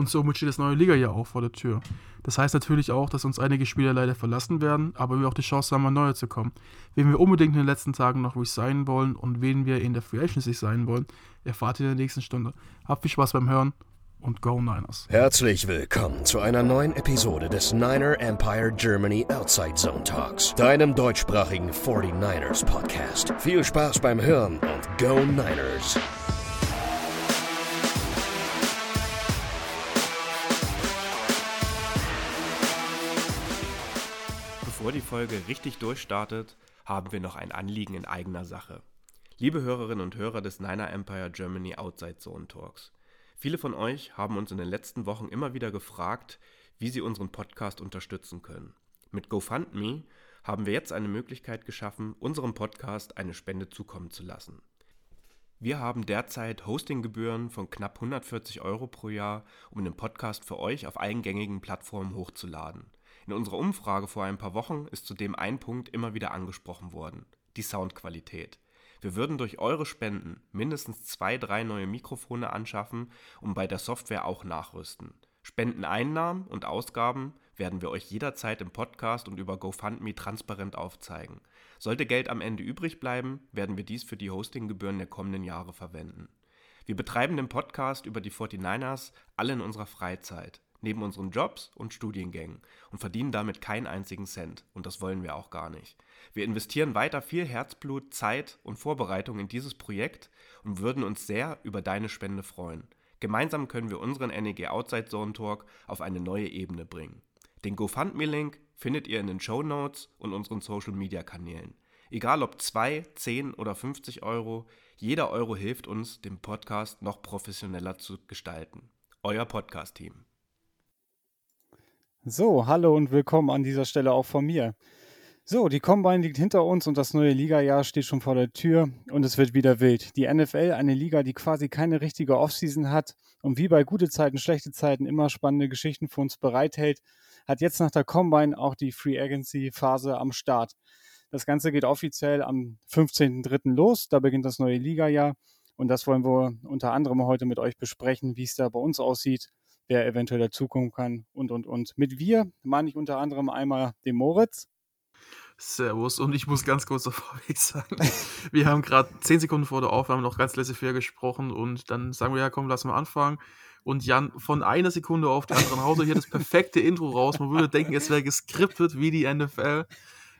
Und somit steht das neue Liga-Jahr auch vor der Tür. Das heißt natürlich auch, dass uns einige Spieler leider verlassen werden, aber wir auch die Chance haben, mal neue zu kommen. Wen wir unbedingt in den letzten Tagen noch sein wollen und wen wir in der Free Agency sein wollen, erfahrt ihr in der nächsten Stunde. Habt viel Spaß beim Hören und Go Niners. Herzlich willkommen zu einer neuen Episode des Niner Empire Germany Outside Zone Talks, deinem deutschsprachigen 49ers Podcast. Viel Spaß beim Hören und Go Niners! Bevor die Folge richtig durchstartet, haben wir noch ein Anliegen in eigener Sache. Liebe Hörerinnen und Hörer des Niner Empire Germany Outside Zone Talks. Viele von euch haben uns in den letzten Wochen immer wieder gefragt, wie sie unseren Podcast unterstützen können. Mit GoFundMe haben wir jetzt eine Möglichkeit geschaffen, unserem Podcast eine Spende zukommen zu lassen. Wir haben derzeit Hostinggebühren von knapp 140 Euro pro Jahr, um den Podcast für euch auf allen gängigen Plattformen hochzuladen. In unserer Umfrage vor ein paar Wochen ist zudem ein Punkt immer wieder angesprochen worden, die Soundqualität. Wir würden durch eure Spenden mindestens zwei, drei neue Mikrofone anschaffen und bei der Software auch nachrüsten. Spendeneinnahmen und Ausgaben werden wir euch jederzeit im Podcast und über GoFundMe transparent aufzeigen. Sollte Geld am Ende übrig bleiben, werden wir dies für die Hostinggebühren der kommenden Jahre verwenden. Wir betreiben den Podcast über die 49ers alle in unserer Freizeit neben unseren Jobs und Studiengängen und verdienen damit keinen einzigen Cent. Und das wollen wir auch gar nicht. Wir investieren weiter viel Herzblut, Zeit und Vorbereitung in dieses Projekt und würden uns sehr über deine Spende freuen. Gemeinsam können wir unseren NEG Outside Zone Talk auf eine neue Ebene bringen. Den GoFundMe-Link findet ihr in den Show Notes und unseren Social-Media-Kanälen. Egal ob 2, 10 oder 50 Euro, jeder Euro hilft uns, den Podcast noch professioneller zu gestalten. Euer Podcast-Team. So, hallo und willkommen an dieser Stelle auch von mir. So, die Combine liegt hinter uns und das neue Liga-Jahr steht schon vor der Tür und es wird wieder wild. Die NFL, eine Liga, die quasi keine richtige Offseason hat und wie bei gute Zeiten, schlechte Zeiten immer spannende Geschichten für uns bereithält, hat jetzt nach der Combine auch die Free Agency-Phase am Start. Das Ganze geht offiziell am 15.03. los, da beginnt das neue Liga-Jahr und das wollen wir unter anderem heute mit euch besprechen, wie es da bei uns aussieht wer eventuell dazukommen kann und, und, und. Mit wir meine ich unter anderem einmal den Moritz. Servus und ich muss ganz kurz vorweg sagen, wir haben gerade zehn Sekunden vor der Aufnahme noch ganz laissez-faire gesprochen und dann sagen wir, ja komm, lass mal anfangen. Und Jan von einer Sekunde auf die andere haut hier das perfekte Intro raus. Man würde denken, es wäre geskriptet wie die NFL.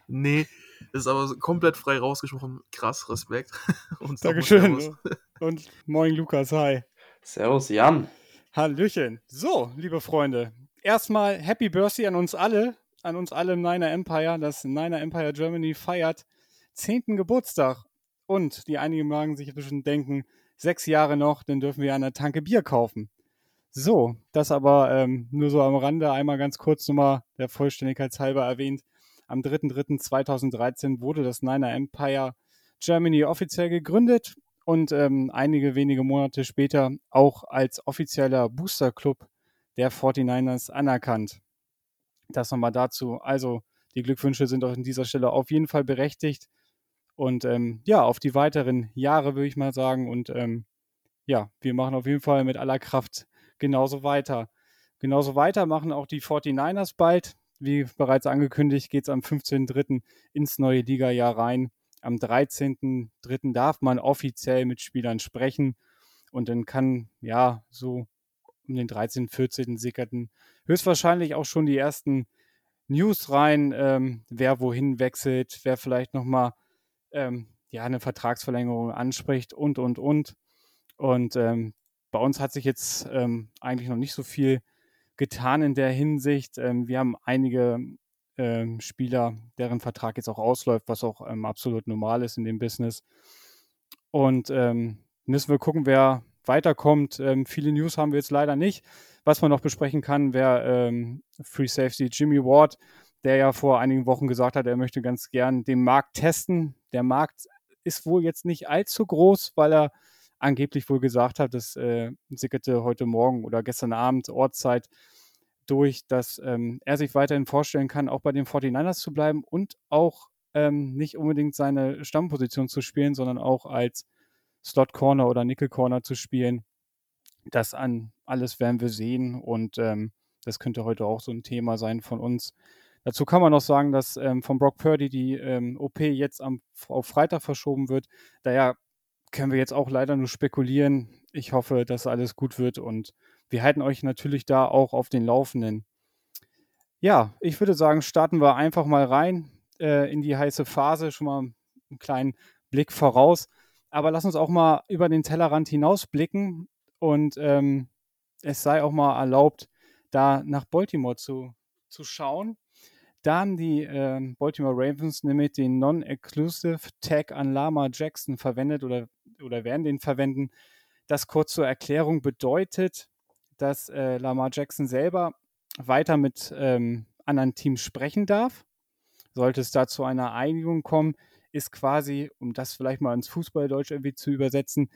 Nee, ist aber komplett frei rausgesprochen. Krass, Respekt. Und Dankeschön. Und moin Lukas, hi. Servus Jan. Hallöchen. So, liebe Freunde, erstmal Happy Birthday an uns alle, an uns alle im Niner Empire. Das Niner Empire Germany feiert 10. Geburtstag. Und die einigen mögen sich bestimmt denken, sechs Jahre noch, dann dürfen wir eine Tanke Bier kaufen. So, das aber ähm, nur so am Rande einmal ganz kurz nochmal der Vollständigkeit halber erwähnt. Am 3.3.2013 wurde das Niner Empire Germany offiziell gegründet und ähm, einige wenige Monate später auch als offizieller Booster-Club der 49ers anerkannt. Das nochmal dazu. Also die Glückwünsche sind an dieser Stelle auf jeden Fall berechtigt. Und ähm, ja, auf die weiteren Jahre würde ich mal sagen. Und ähm, ja, wir machen auf jeden Fall mit aller Kraft genauso weiter. Genauso weiter machen auch die 49ers bald. Wie bereits angekündigt, geht es am 15.03. ins neue Liga-Jahr rein. Am 13.03. darf man offiziell mit Spielern sprechen und dann kann, ja, so um den 13., 14. sickerten höchstwahrscheinlich auch schon die ersten News rein, ähm, wer wohin wechselt, wer vielleicht nochmal ähm, ja, eine Vertragsverlängerung anspricht und, und, und. Und ähm, bei uns hat sich jetzt ähm, eigentlich noch nicht so viel getan in der Hinsicht. Ähm, wir haben einige ähm, Spieler, deren Vertrag jetzt auch ausläuft, was auch ähm, absolut normal ist in dem Business. Und ähm, müssen wir gucken, wer weiterkommt. Ähm, viele News haben wir jetzt leider nicht. Was man noch besprechen kann, wäre Free Safety Jimmy Ward, der ja vor einigen Wochen gesagt hat, er möchte ganz gern den Markt testen. Der Markt ist wohl jetzt nicht allzu groß, weil er angeblich wohl gesagt hat, das äh, sickerte heute Morgen oder gestern Abend Ortszeit, durch, dass ähm, er sich weiterhin vorstellen kann, auch bei den 49ers zu bleiben und auch ähm, nicht unbedingt seine Stammposition zu spielen, sondern auch als Slot Corner oder Nickel Corner zu spielen. Das an alles werden wir sehen und ähm, das könnte heute auch so ein Thema sein von uns. Dazu kann man noch sagen, dass ähm, von Brock Purdy die ähm, OP jetzt am, auf Freitag verschoben wird. Daher können wir jetzt auch leider nur spekulieren. Ich hoffe, dass alles gut wird und wir halten euch natürlich da auch auf den Laufenden. Ja, ich würde sagen, starten wir einfach mal rein äh, in die heiße Phase. Schon mal einen kleinen Blick voraus. Aber lass uns auch mal über den Tellerrand hinausblicken und ähm, es sei auch mal erlaubt, da nach Baltimore zu, zu schauen. Da haben die äh, Baltimore Ravens nämlich den Non-Exclusive Tag an Lama Jackson verwendet oder, oder werden den verwenden. Das kurz zur Erklärung bedeutet, dass äh, Lamar Jackson selber weiter mit ähm, anderen Teams sprechen darf. Sollte es da zu einer Einigung kommen, ist quasi, um das vielleicht mal ins Fußballdeutsch irgendwie zu übersetzen,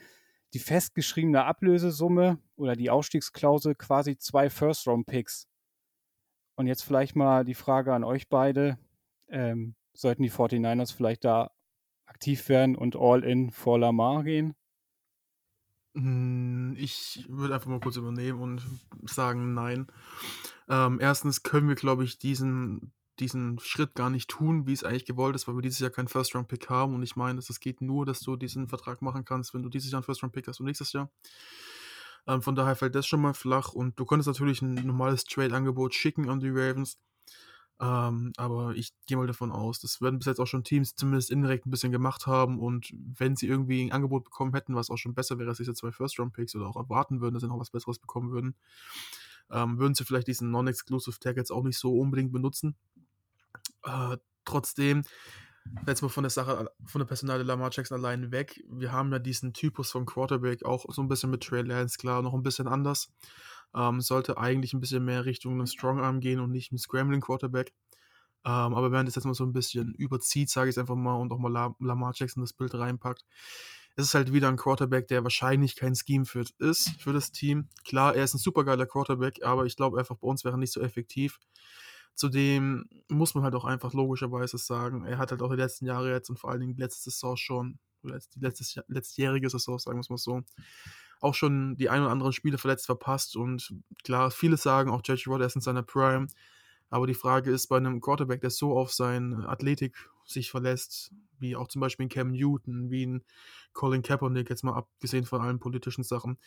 die festgeschriebene Ablösesumme oder die Ausstiegsklausel quasi zwei First-Round-Picks. Und jetzt vielleicht mal die Frage an euch beide. Ähm, sollten die 49ers vielleicht da aktiv werden und All-In vor Lamar gehen? Hm, ich würde einfach mal kurz übernehmen und sagen, nein. Ähm, erstens können wir, glaube ich, diesen diesen Schritt gar nicht tun, wie es eigentlich gewollt ist, weil wir dieses Jahr keinen First-Round-Pick haben und ich meine, es geht nur, dass du diesen Vertrag machen kannst, wenn du dieses Jahr einen First-Round-Pick hast und nächstes Jahr. Ähm, von daher fällt das schon mal flach und du könntest natürlich ein normales Trade-Angebot schicken an die Ravens, ähm, aber ich gehe mal davon aus, das werden bis jetzt auch schon Teams zumindest indirekt ein bisschen gemacht haben und wenn sie irgendwie ein Angebot bekommen hätten, was auch schon besser wäre als diese zwei First-Round-Picks oder auch erwarten würden, dass sie noch was Besseres bekommen würden, ähm, würden sie vielleicht diesen Non-Exclusive Tag jetzt auch nicht so unbedingt benutzen. Äh, trotzdem, jetzt mal von der Sache, von der Personale Lamar Jackson allein weg. Wir haben ja diesen Typus von Quarterback auch so ein bisschen mit Trey Lance, klar, noch ein bisschen anders. Ähm, sollte eigentlich ein bisschen mehr Richtung einen Strong Arm gehen und nicht einen Scrambling Quarterback. Ähm, aber wenn das jetzt mal so ein bisschen überzieht, sage ich es einfach mal, und auch mal La Lamar Jackson das Bild reinpackt, es ist halt wieder ein Quarterback, der wahrscheinlich kein Scheme fit ist für das Team. Klar, er ist ein supergeiler Quarterback, aber ich glaube einfach, bei uns wäre er nicht so effektiv. Zudem muss man halt auch einfach logischerweise sagen, er hat halt auch die letzten Jahre jetzt und vor allen Dingen letzte Saison schon, oder die letztes, letztjährige Saison, sagen wir es mal so, auch schon die ein oder anderen Spiele verletzt verpasst. Und klar, viele sagen auch, J.J. Watt ist in seiner Prime. Aber die Frage ist, bei einem Quarterback, der so auf seine Athletik sich verlässt, wie auch zum Beispiel ein Cam Newton, wie ein Colin Kaepernick, jetzt mal abgesehen von allen politischen Sachen,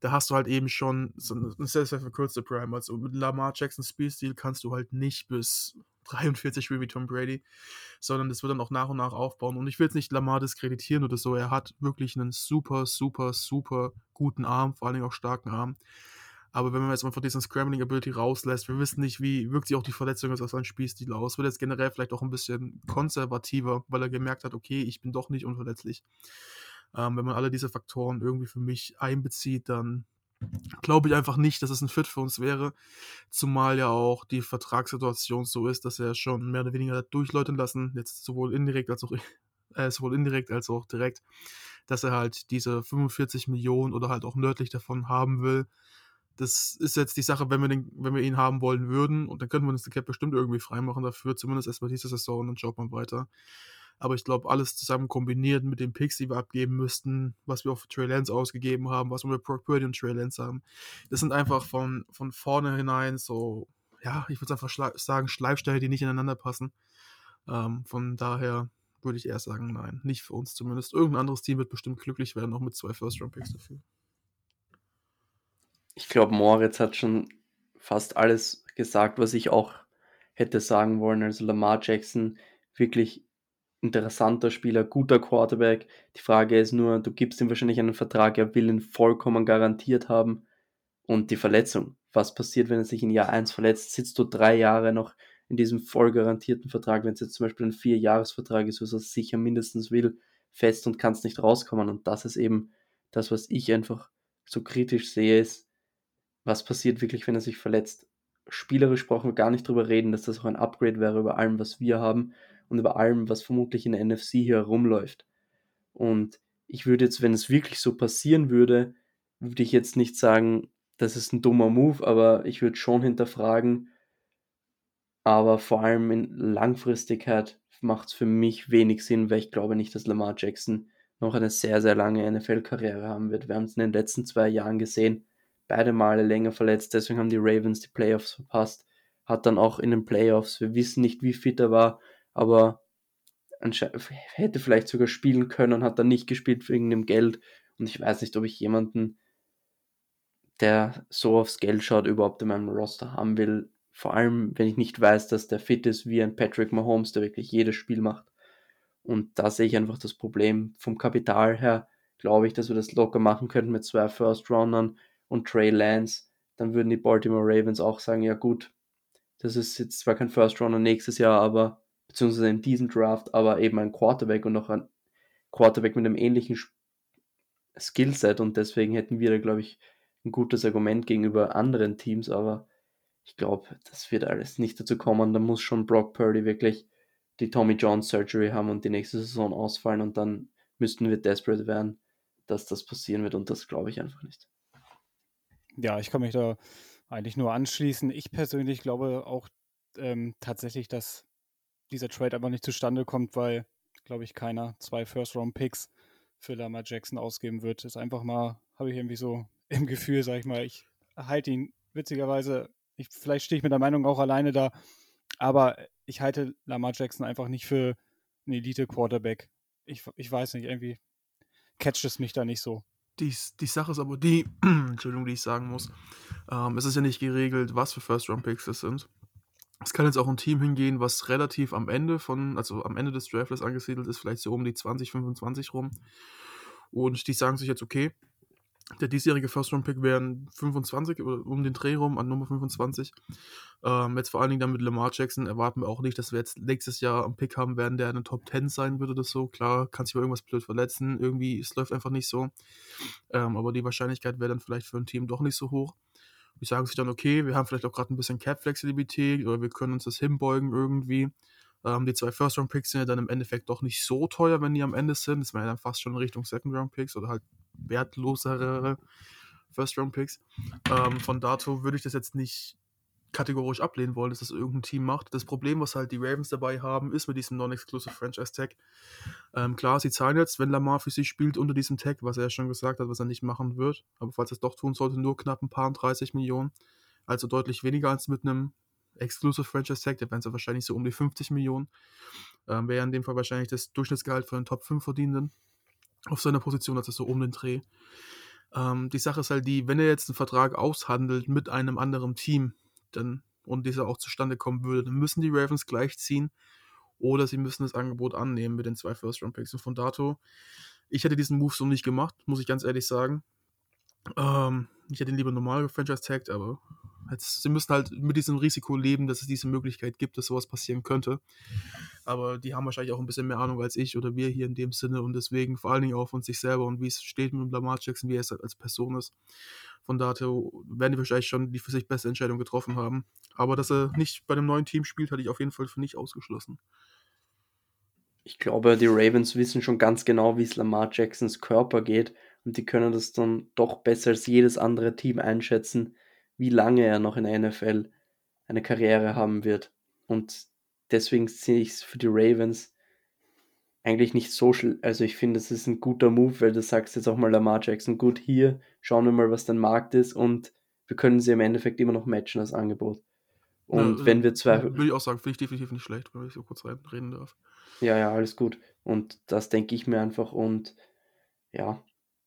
da hast du halt eben schon so eine sehr, sehr verkürzte Prime. Also mit Lamar Jackson Speed-Stil kannst du halt nicht bis 43 spielen wie Tom Brady, sondern das wird dann auch nach und nach aufbauen. Und ich will jetzt nicht Lamar diskreditieren oder so. Er hat wirklich einen super, super, super guten Arm, vor allen Dingen auch starken Arm. Aber wenn man jetzt von diesen Scrambling Ability rauslässt, wir wissen nicht, wie wirkt sich auch die Verletzung aus seinem Spielstil aus. Wird jetzt generell vielleicht auch ein bisschen konservativer, weil er gemerkt hat, okay, ich bin doch nicht unverletzlich. Ähm, wenn man alle diese Faktoren irgendwie für mich einbezieht, dann glaube ich einfach nicht, dass es ein Fit für uns wäre. Zumal ja auch die Vertragssituation so ist, dass er schon mehr oder weniger durchläuten lassen, jetzt sowohl indirekt als auch äh, sowohl indirekt als auch direkt, dass er halt diese 45 Millionen oder halt auch nördlich davon haben will. Das ist jetzt die Sache, wenn wir, den, wenn wir ihn haben wollen würden, und dann könnten wir uns die Cap bestimmt irgendwie freimachen dafür, zumindest erstmal diese Saison und dann schaut man weiter. Aber ich glaube, alles zusammen kombiniert mit den Picks, die wir abgeben müssten, was wir für Trey Lance ausgegeben haben, was wir mit Brock Purdy und Trey Lance haben, das sind einfach von, von vorne hinein so, ja, ich würde einfach sagen, Schleifsteine, die nicht ineinander passen. Ähm, von daher würde ich eher sagen, nein, nicht für uns zumindest. Irgendein anderes Team wird bestimmt glücklich werden, auch mit zwei First-Round-Picks dafür. Ich glaube, Moritz hat schon fast alles gesagt, was ich auch hätte sagen wollen. Also Lamar Jackson wirklich interessanter Spieler, guter Quarterback. Die Frage ist nur, du gibst ihm wahrscheinlich einen Vertrag, er will ihn vollkommen garantiert haben. Und die Verletzung. Was passiert, wenn er sich in Jahr 1 verletzt? Sitzt du drei Jahre noch in diesem voll garantierten Vertrag, wenn es jetzt zum Beispiel ein Vierjahresvertrag ist, was er sicher mindestens will, fest und kannst nicht rauskommen. Und das ist eben das, was ich einfach so kritisch sehe, ist, was passiert wirklich, wenn er sich verletzt. Spielerisch brauchen wir gar nicht drüber reden, dass das auch ein Upgrade wäre über allem, was wir haben und über allem, was vermutlich in der NFC hier herumläuft. Und ich würde jetzt, wenn es wirklich so passieren würde, würde ich jetzt nicht sagen, das ist ein dummer Move, aber ich würde schon hinterfragen. Aber vor allem in Langfristigkeit macht es für mich wenig Sinn, weil ich glaube nicht, dass Lamar Jackson noch eine sehr, sehr lange NFL-Karriere haben wird. Wir haben es in den letzten zwei Jahren gesehen. beide Male länger verletzt, deswegen haben die Ravens die Playoffs verpasst. Hat dann auch in den Playoffs, wir wissen nicht, wie fit er war, aber hätte vielleicht sogar spielen können und hat dann nicht gespielt wegen dem Geld. Und ich weiß nicht, ob ich jemanden, der so aufs Geld schaut, überhaupt in meinem Roster haben will. Vor allem, wenn ich nicht weiß, dass der fit ist wie ein Patrick Mahomes, der wirklich jedes Spiel macht. Und da sehe ich einfach das Problem. Vom Kapital her glaube ich, dass wir das locker machen könnten mit zwei First-Roundern und Trey Lance. Dann würden die Baltimore Ravens auch sagen, ja gut, das ist jetzt zwar kein First-Rounder nächstes Jahr, aber beziehungsweise in diesem Draft, aber eben ein Quarterback und noch ein Quarterback mit einem ähnlichen Skillset und deswegen hätten wir da, glaube ich, ein gutes Argument gegenüber anderen Teams, aber ich glaube, das wird alles nicht dazu kommen. Da muss schon Brock Purdy wirklich die Tommy John Surgery haben und die nächste Saison ausfallen und dann müssten wir desperate werden, dass das passieren wird und das glaube ich einfach nicht. Ja, ich kann mich da eigentlich nur anschließen. Ich persönlich glaube auch ähm, tatsächlich, dass dieser Trade aber nicht zustande kommt, weil, glaube ich, keiner zwei First-Round-Picks für Lamar Jackson ausgeben wird. Ist einfach mal, habe ich irgendwie so im Gefühl, sag ich mal, ich halte ihn witzigerweise, ich, vielleicht stehe ich mit der Meinung auch alleine da, aber ich halte Lamar Jackson einfach nicht für einen Elite-Quarterback. Ich, ich weiß nicht, irgendwie catcht es mich da nicht so. Die, die Sache ist aber die, Entschuldigung, die ich sagen muss, ähm, es ist ja nicht geregelt, was für First-Round-Picks das sind. Es kann jetzt auch ein Team hingehen, was relativ am Ende von, also am Ende des Drafts angesiedelt ist, vielleicht so um die 20, 25 rum. Und die sagen sich jetzt, okay, der diesjährige First-Round-Pick wären 25 oder um den Dreh rum an Nummer 25. Ähm, jetzt vor allen Dingen dann mit Lamar Jackson erwarten wir auch nicht, dass wir jetzt nächstes Jahr einen Pick haben werden, der in den Top 10 sein würde oder so. Klar, kann sich mal irgendwas blöd verletzen, irgendwie, es läuft einfach nicht so. Ähm, aber die Wahrscheinlichkeit wäre dann vielleicht für ein Team doch nicht so hoch. Die sagen sich dann, okay, wir haben vielleicht auch gerade ein bisschen Cap-Flexibilität oder wir können uns das hinbeugen irgendwie. Ähm, die zwei First-Round-Picks sind ja dann im Endeffekt doch nicht so teuer, wenn die am Ende sind. Das wäre ja dann fast schon in Richtung Second-Round-Picks oder halt wertlosere First-Round-Picks. Ähm, von dato würde ich das jetzt nicht kategorisch ablehnen wollen, dass das irgendein Team macht. Das Problem, was halt die Ravens dabei haben, ist mit diesem Non-Exclusive Franchise Tag. Ähm, klar, sie zahlen jetzt, wenn Lamar für sie spielt, unter diesem Tag, was er ja schon gesagt hat, was er nicht machen wird. Aber falls er es doch tun sollte, nur knapp ein paar 30 Millionen. Also deutlich weniger als mit einem Exclusive Franchise Tag. Da wären es wahrscheinlich so um die 50 Millionen. Ähm, Wäre in dem Fall wahrscheinlich das Durchschnittsgehalt von den Top 5 Verdienenden auf seiner Position, also so um den Dreh. Ähm, die Sache ist halt die, wenn er jetzt einen Vertrag aushandelt mit einem anderen Team, dann und dieser auch zustande kommen würde, dann müssen die Ravens gleichziehen oder sie müssen das Angebot annehmen mit den zwei First-Round-Picks. Und von dato, ich hätte diesen Move so nicht gemacht, muss ich ganz ehrlich sagen. Ähm, ich hätte ihn lieber normal gefranchise-tagged, aber Jetzt, sie müssen halt mit diesem Risiko leben, dass es diese Möglichkeit gibt, dass sowas passieren könnte. Aber die haben wahrscheinlich auch ein bisschen mehr Ahnung als ich oder wir hier in dem Sinne und deswegen vor allen Dingen auch von sich selber und wie es steht mit Lamar Jackson, wie er es halt als Person ist. Von daher werden die wahrscheinlich schon die für sich beste Entscheidung getroffen haben. Aber dass er nicht bei einem neuen Team spielt, hatte ich auf jeden Fall für nicht ausgeschlossen. Ich glaube, die Ravens wissen schon ganz genau, wie es Lamar Jacksons Körper geht und die können das dann doch besser als jedes andere Team einschätzen wie lange er noch in der NFL eine Karriere haben wird. Und deswegen sehe ich es für die Ravens eigentlich nicht so. Also ich finde, es ist ein guter Move, weil du sagst jetzt auch mal Lamar Jackson, gut, hier schauen wir mal, was dein Markt ist und wir können sie im Endeffekt immer noch matchen als Angebot. Und ja, wenn wir zwei. Würde ich auch sagen, finde ich definitiv nicht schlecht, wenn ich so kurz reden darf. Ja, ja, alles gut. Und das denke ich mir einfach. Und ja,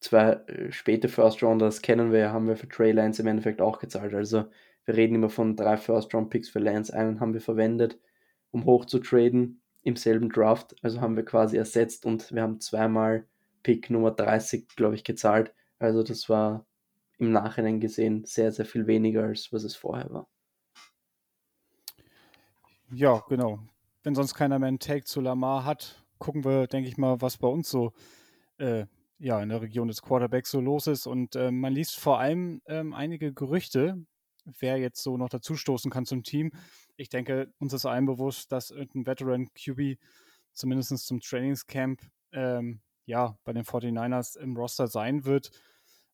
zwei äh, späte First Rounders kennen wir, haben wir für Trey Lance im Endeffekt auch gezahlt. Also wir reden immer von drei First Round Picks für Lance. Einen haben wir verwendet, um hoch zu traden im selben Draft. Also haben wir quasi ersetzt und wir haben zweimal Pick Nummer 30, glaube ich, gezahlt. Also das war im Nachhinein gesehen sehr, sehr viel weniger, als was es vorher war. Ja, genau. Wenn sonst keiner mehr einen Take zu Lamar hat, gucken wir, denke ich mal, was bei uns so äh, ja, in der Region des Quarterbacks so los ist. Und äh, man liest vor allem ähm, einige Gerüchte, wer jetzt so noch dazustoßen kann zum Team. Ich denke, uns ist allen bewusst, dass irgendein Veteran QB zumindest zum Trainingscamp ähm, ja, bei den 49ers im Roster sein wird.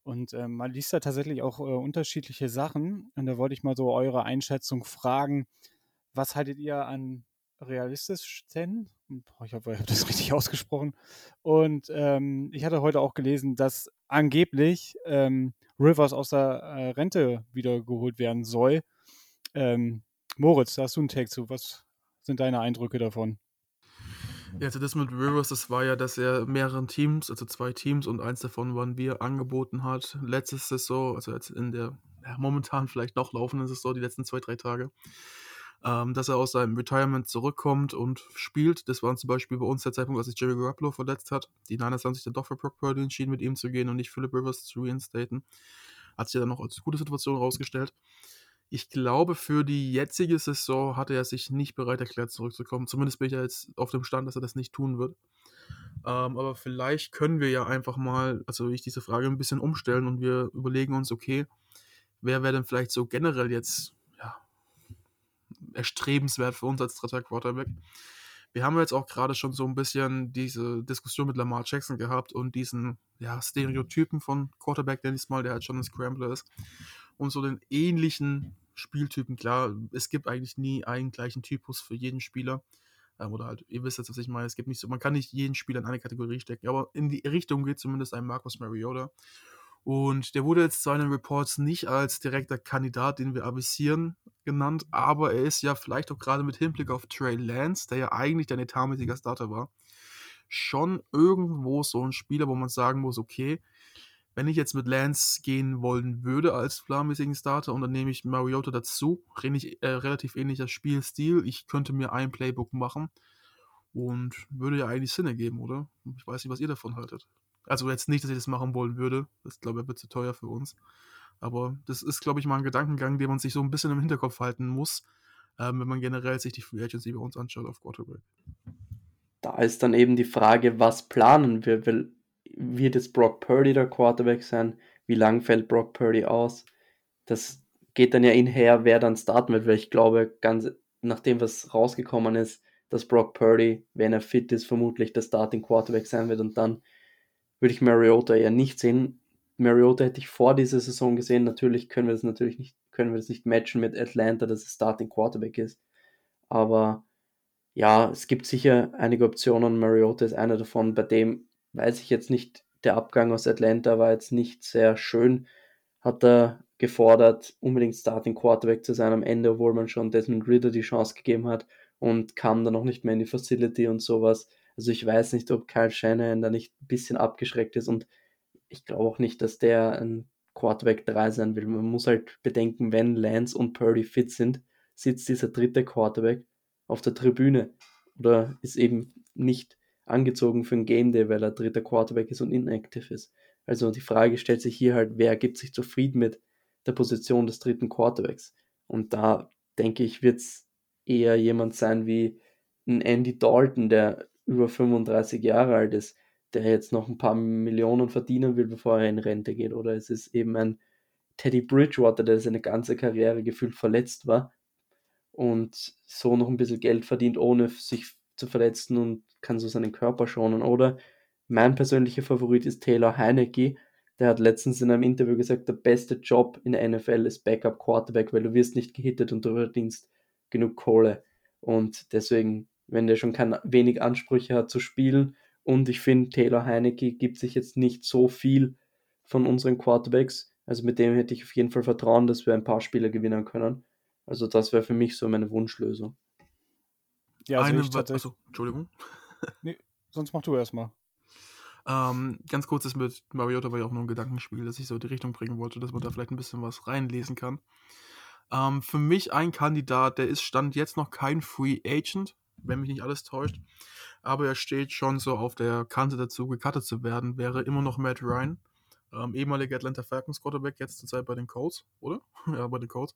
Und ähm, man liest da tatsächlich auch äh, unterschiedliche Sachen. Und da wollte ich mal so eure Einschätzung fragen. Was haltet ihr an realistischsten. Ich hoffe, ich habe das richtig ausgesprochen. Und ähm, ich hatte heute auch gelesen, dass angeblich ähm, Rivers aus der äh, Rente wiedergeholt werden soll. Ähm, Moritz, hast du einen Take zu. Was sind deine Eindrücke davon? Ja, also das mit Rivers, das war ja, dass er mehreren Teams, also zwei Teams und eins davon waren wir, angeboten hat. Letztes Saison, also jetzt in der ja, momentan vielleicht noch laufenden Saison, die letzten zwei, drei Tage, ähm, dass er aus seinem Retirement zurückkommt und spielt. Das war zum Beispiel bei uns der Zeitpunkt, als sich Jerry Garoppolo verletzt hat. Die Niners haben sich dann doch für Brock Purdy entschieden, mit ihm zu gehen und nicht Philip Rivers zu reinstaten. Hat sich dann noch als gute Situation rausgestellt. Ich glaube, für die jetzige Saison hatte er sich nicht bereit erklärt, zurückzukommen. Zumindest bin ich ja jetzt auf dem Stand, dass er das nicht tun wird. Ähm, aber vielleicht können wir ja einfach mal, also ich diese Frage ein bisschen umstellen und wir überlegen uns, okay, wer wäre denn vielleicht so generell jetzt erstrebenswert für uns als dritter Quarterback? Wir haben jetzt auch gerade schon so ein bisschen diese Diskussion mit Lamar Jackson gehabt und diesen ja, Stereotypen von Quarterback, nenne ich es mal, der halt schon ein Scrambler ist. Und so den ähnlichen Spieltypen. Klar, es gibt eigentlich nie einen gleichen Typus für jeden Spieler. Ähm, oder halt, ihr wisst jetzt, was ich meine. Es gibt nicht so, man kann nicht jeden Spieler in eine Kategorie stecken, aber in die Richtung geht zumindest ein Marcus Mariota. Und der wurde jetzt zu seinen Reports nicht als direkter Kandidat, den wir avisieren, genannt, aber er ist ja vielleicht auch gerade mit Hinblick auf Trey Lance, der ja eigentlich der etatmäßiger Starter war, schon irgendwo so ein Spieler, wo man sagen muss, okay, wenn ich jetzt mit Lance gehen wollen würde als planmäßigen Starter und dann nehme ich Mariota dazu, äh, relativ ähnlicher Spielstil. Ich könnte mir ein Playbook machen und würde ja eigentlich Sinn ergeben, oder? Ich weiß nicht, was ihr davon haltet. Also jetzt nicht, dass ich das machen wollen würde. Das glaube ich wird zu teuer für uns. Aber das ist, glaube ich, mal ein Gedankengang, den man sich so ein bisschen im Hinterkopf halten muss, ähm, wenn man generell sich die Free Agency bei uns anschaut auf Quarterback. Da ist dann eben die Frage, was planen wir? Weil wird jetzt Brock Purdy der Quarterback sein? Wie lang fällt Brock Purdy aus? Das geht dann ja in her, wer dann starten wird, weil ich glaube, ganz nachdem was rausgekommen ist, dass Brock Purdy, wenn er fit ist, vermutlich der Starting Quarterback sein wird und dann würde ich Mariota eher nicht sehen. Mariota hätte ich vor dieser Saison gesehen. Natürlich können wir das natürlich nicht, können wir das nicht matchen mit Atlanta, dass es Starting Quarterback ist. Aber ja, es gibt sicher einige Optionen. Mariota ist einer davon, bei dem weiß ich jetzt nicht, der Abgang aus Atlanta war jetzt nicht sehr schön. Hat er gefordert, unbedingt Starting Quarterback zu sein am Ende, obwohl man schon Desmond Ritter die Chance gegeben hat und kam dann noch nicht mehr in die Facility und sowas. Also ich weiß nicht, ob Kyle Shanahan da nicht ein bisschen abgeschreckt ist und ich glaube auch nicht, dass der ein Quarterback 3 sein will. Man muss halt bedenken, wenn Lance und Purdy fit sind, sitzt dieser dritte Quarterback auf der Tribüne oder ist eben nicht angezogen für ein Game Day, weil er dritter Quarterback ist und inactive ist. Also die Frage stellt sich hier halt, wer gibt sich zufrieden mit der Position des dritten Quarterbacks? Und da denke ich, wird es eher jemand sein wie ein Andy Dalton, der über 35 Jahre alt ist, der jetzt noch ein paar Millionen verdienen will, bevor er in Rente geht. Oder es ist eben ein Teddy Bridgewater, der seine ganze Karriere gefühlt verletzt war und so noch ein bisschen Geld verdient, ohne sich zu verletzen und kann so seinen Körper schonen. Oder mein persönlicher Favorit ist Taylor Heinecke. Der hat letztens in einem Interview gesagt, der beste Job in der NFL ist Backup Quarterback, weil du wirst nicht gehittet und du verdienst genug Kohle. Und deswegen, wenn der schon kein wenig Ansprüche hat zu spielen und ich finde, Taylor Heinecke gibt sich jetzt nicht so viel von unseren Quarterbacks. Also mit dem hätte ich auf jeden Fall Vertrauen, dass wir ein paar Spiele gewinnen können. Also das wäre für mich so meine Wunschlösung. Ja, also Eine, ich achso, Entschuldigung. Nee, sonst mach du erstmal. Ähm, ganz kurz, das mit Mariota war ja auch nur ein Gedankenspiel, das ich so in die Richtung bringen wollte, dass man da vielleicht ein bisschen was reinlesen kann. Ähm, für mich ein Kandidat, der ist Stand jetzt noch kein Free Agent, wenn mich nicht alles täuscht, aber er steht schon so auf der Kante dazu, gecuttet zu werden, wäre immer noch Matt Ryan, ähm, ehemaliger Atlanta Falcons Quarterback, jetzt zurzeit bei den Colts, oder? ja, bei den Colts.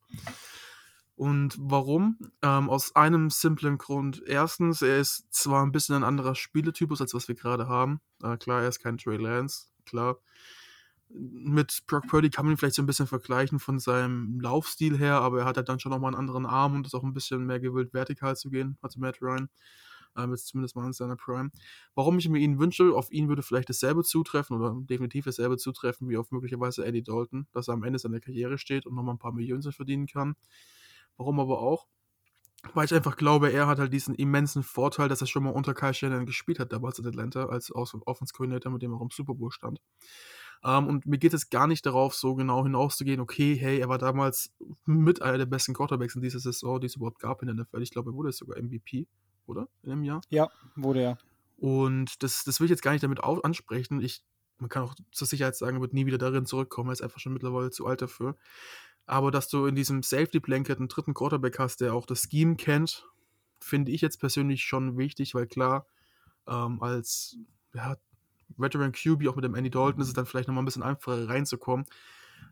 Und warum? Ähm, aus einem simplen Grund. Erstens, er ist zwar ein bisschen ein anderer Spieletypus, als was wir gerade haben. Äh, klar, er ist kein Trey Lance, klar. Mit Brock Purdy kann man ihn vielleicht so ein bisschen vergleichen von seinem Laufstil her, aber er hat halt dann schon nochmal einen anderen Arm und ist auch ein bisschen mehr gewillt, vertikal zu gehen, also Matt Ryan. Ähm, jetzt zumindest mal in seiner Prime. Warum ich mir ihn wünsche, auf ihn würde vielleicht dasselbe zutreffen oder definitiv dasselbe zutreffen wie auf möglicherweise Andy Dalton, dass er am Ende seiner Karriere steht und nochmal ein paar Millionen verdienen kann. Warum aber auch? weil ich einfach glaube, er hat halt diesen immensen Vorteil, dass er schon mal unter Kyle Shanahan gespielt hat, damals in Atlanta, als Offense-Coordinator, mit dem er auch im Super Bowl stand. Ähm, und mir geht es gar nicht darauf, so genau hinauszugehen, okay, hey, er war damals mit einer der besten Quarterbacks in dieser Saison, die es überhaupt gab in der NFL. Ich glaube, er wurde sogar MVP, oder? In einem Jahr. Ja, wurde er. Und das, das will ich jetzt gar nicht damit ansprechen. Ich, man kann auch zur Sicherheit sagen, er wird nie wieder darin zurückkommen, er ist einfach schon mittlerweile zu alt dafür. Aber dass du in diesem Safety Blanket einen dritten Quarterback hast, der auch das Scheme kennt, finde ich jetzt persönlich schon wichtig, weil klar, ähm, als ja, Veteran QB, auch mit dem Andy Dalton, ist es dann vielleicht nochmal ein bisschen einfacher reinzukommen.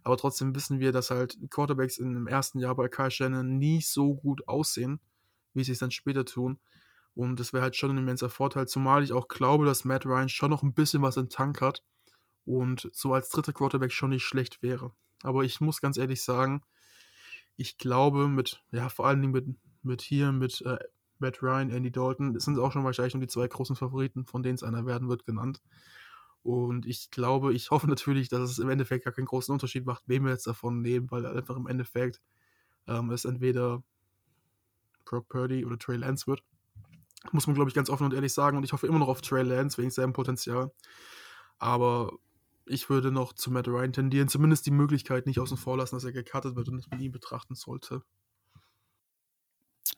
Aber trotzdem wissen wir, dass halt Quarterbacks im ersten Jahr bei Kyle Shannon nie so gut aussehen, wie sie es dann später tun. Und das wäre halt schon ein immenser Vorteil, zumal ich auch glaube, dass Matt Ryan schon noch ein bisschen was im Tank hat und so als dritter Quarterback schon nicht schlecht wäre. Aber ich muss ganz ehrlich sagen, ich glaube mit, ja, vor allen Dingen mit, mit hier, mit äh, Matt Ryan, Andy Dalton, das sind auch schon wahrscheinlich nur die zwei großen Favoriten, von denen es einer werden wird, genannt. Und ich glaube, ich hoffe natürlich, dass es im Endeffekt gar keinen großen Unterschied macht, wem wir jetzt davon nehmen, weil einfach im Endeffekt ähm, es entweder Brock Purdy oder Trey Lance wird. Muss man, glaube ich, ganz offen und ehrlich sagen. Und ich hoffe immer noch auf Trey Lance wegen seinem Potenzial. Aber ich würde noch zu Matt Ryan tendieren, zumindest die Möglichkeit nicht außen vor lassen, dass er gecuttet wird und das mit ihm betrachten sollte.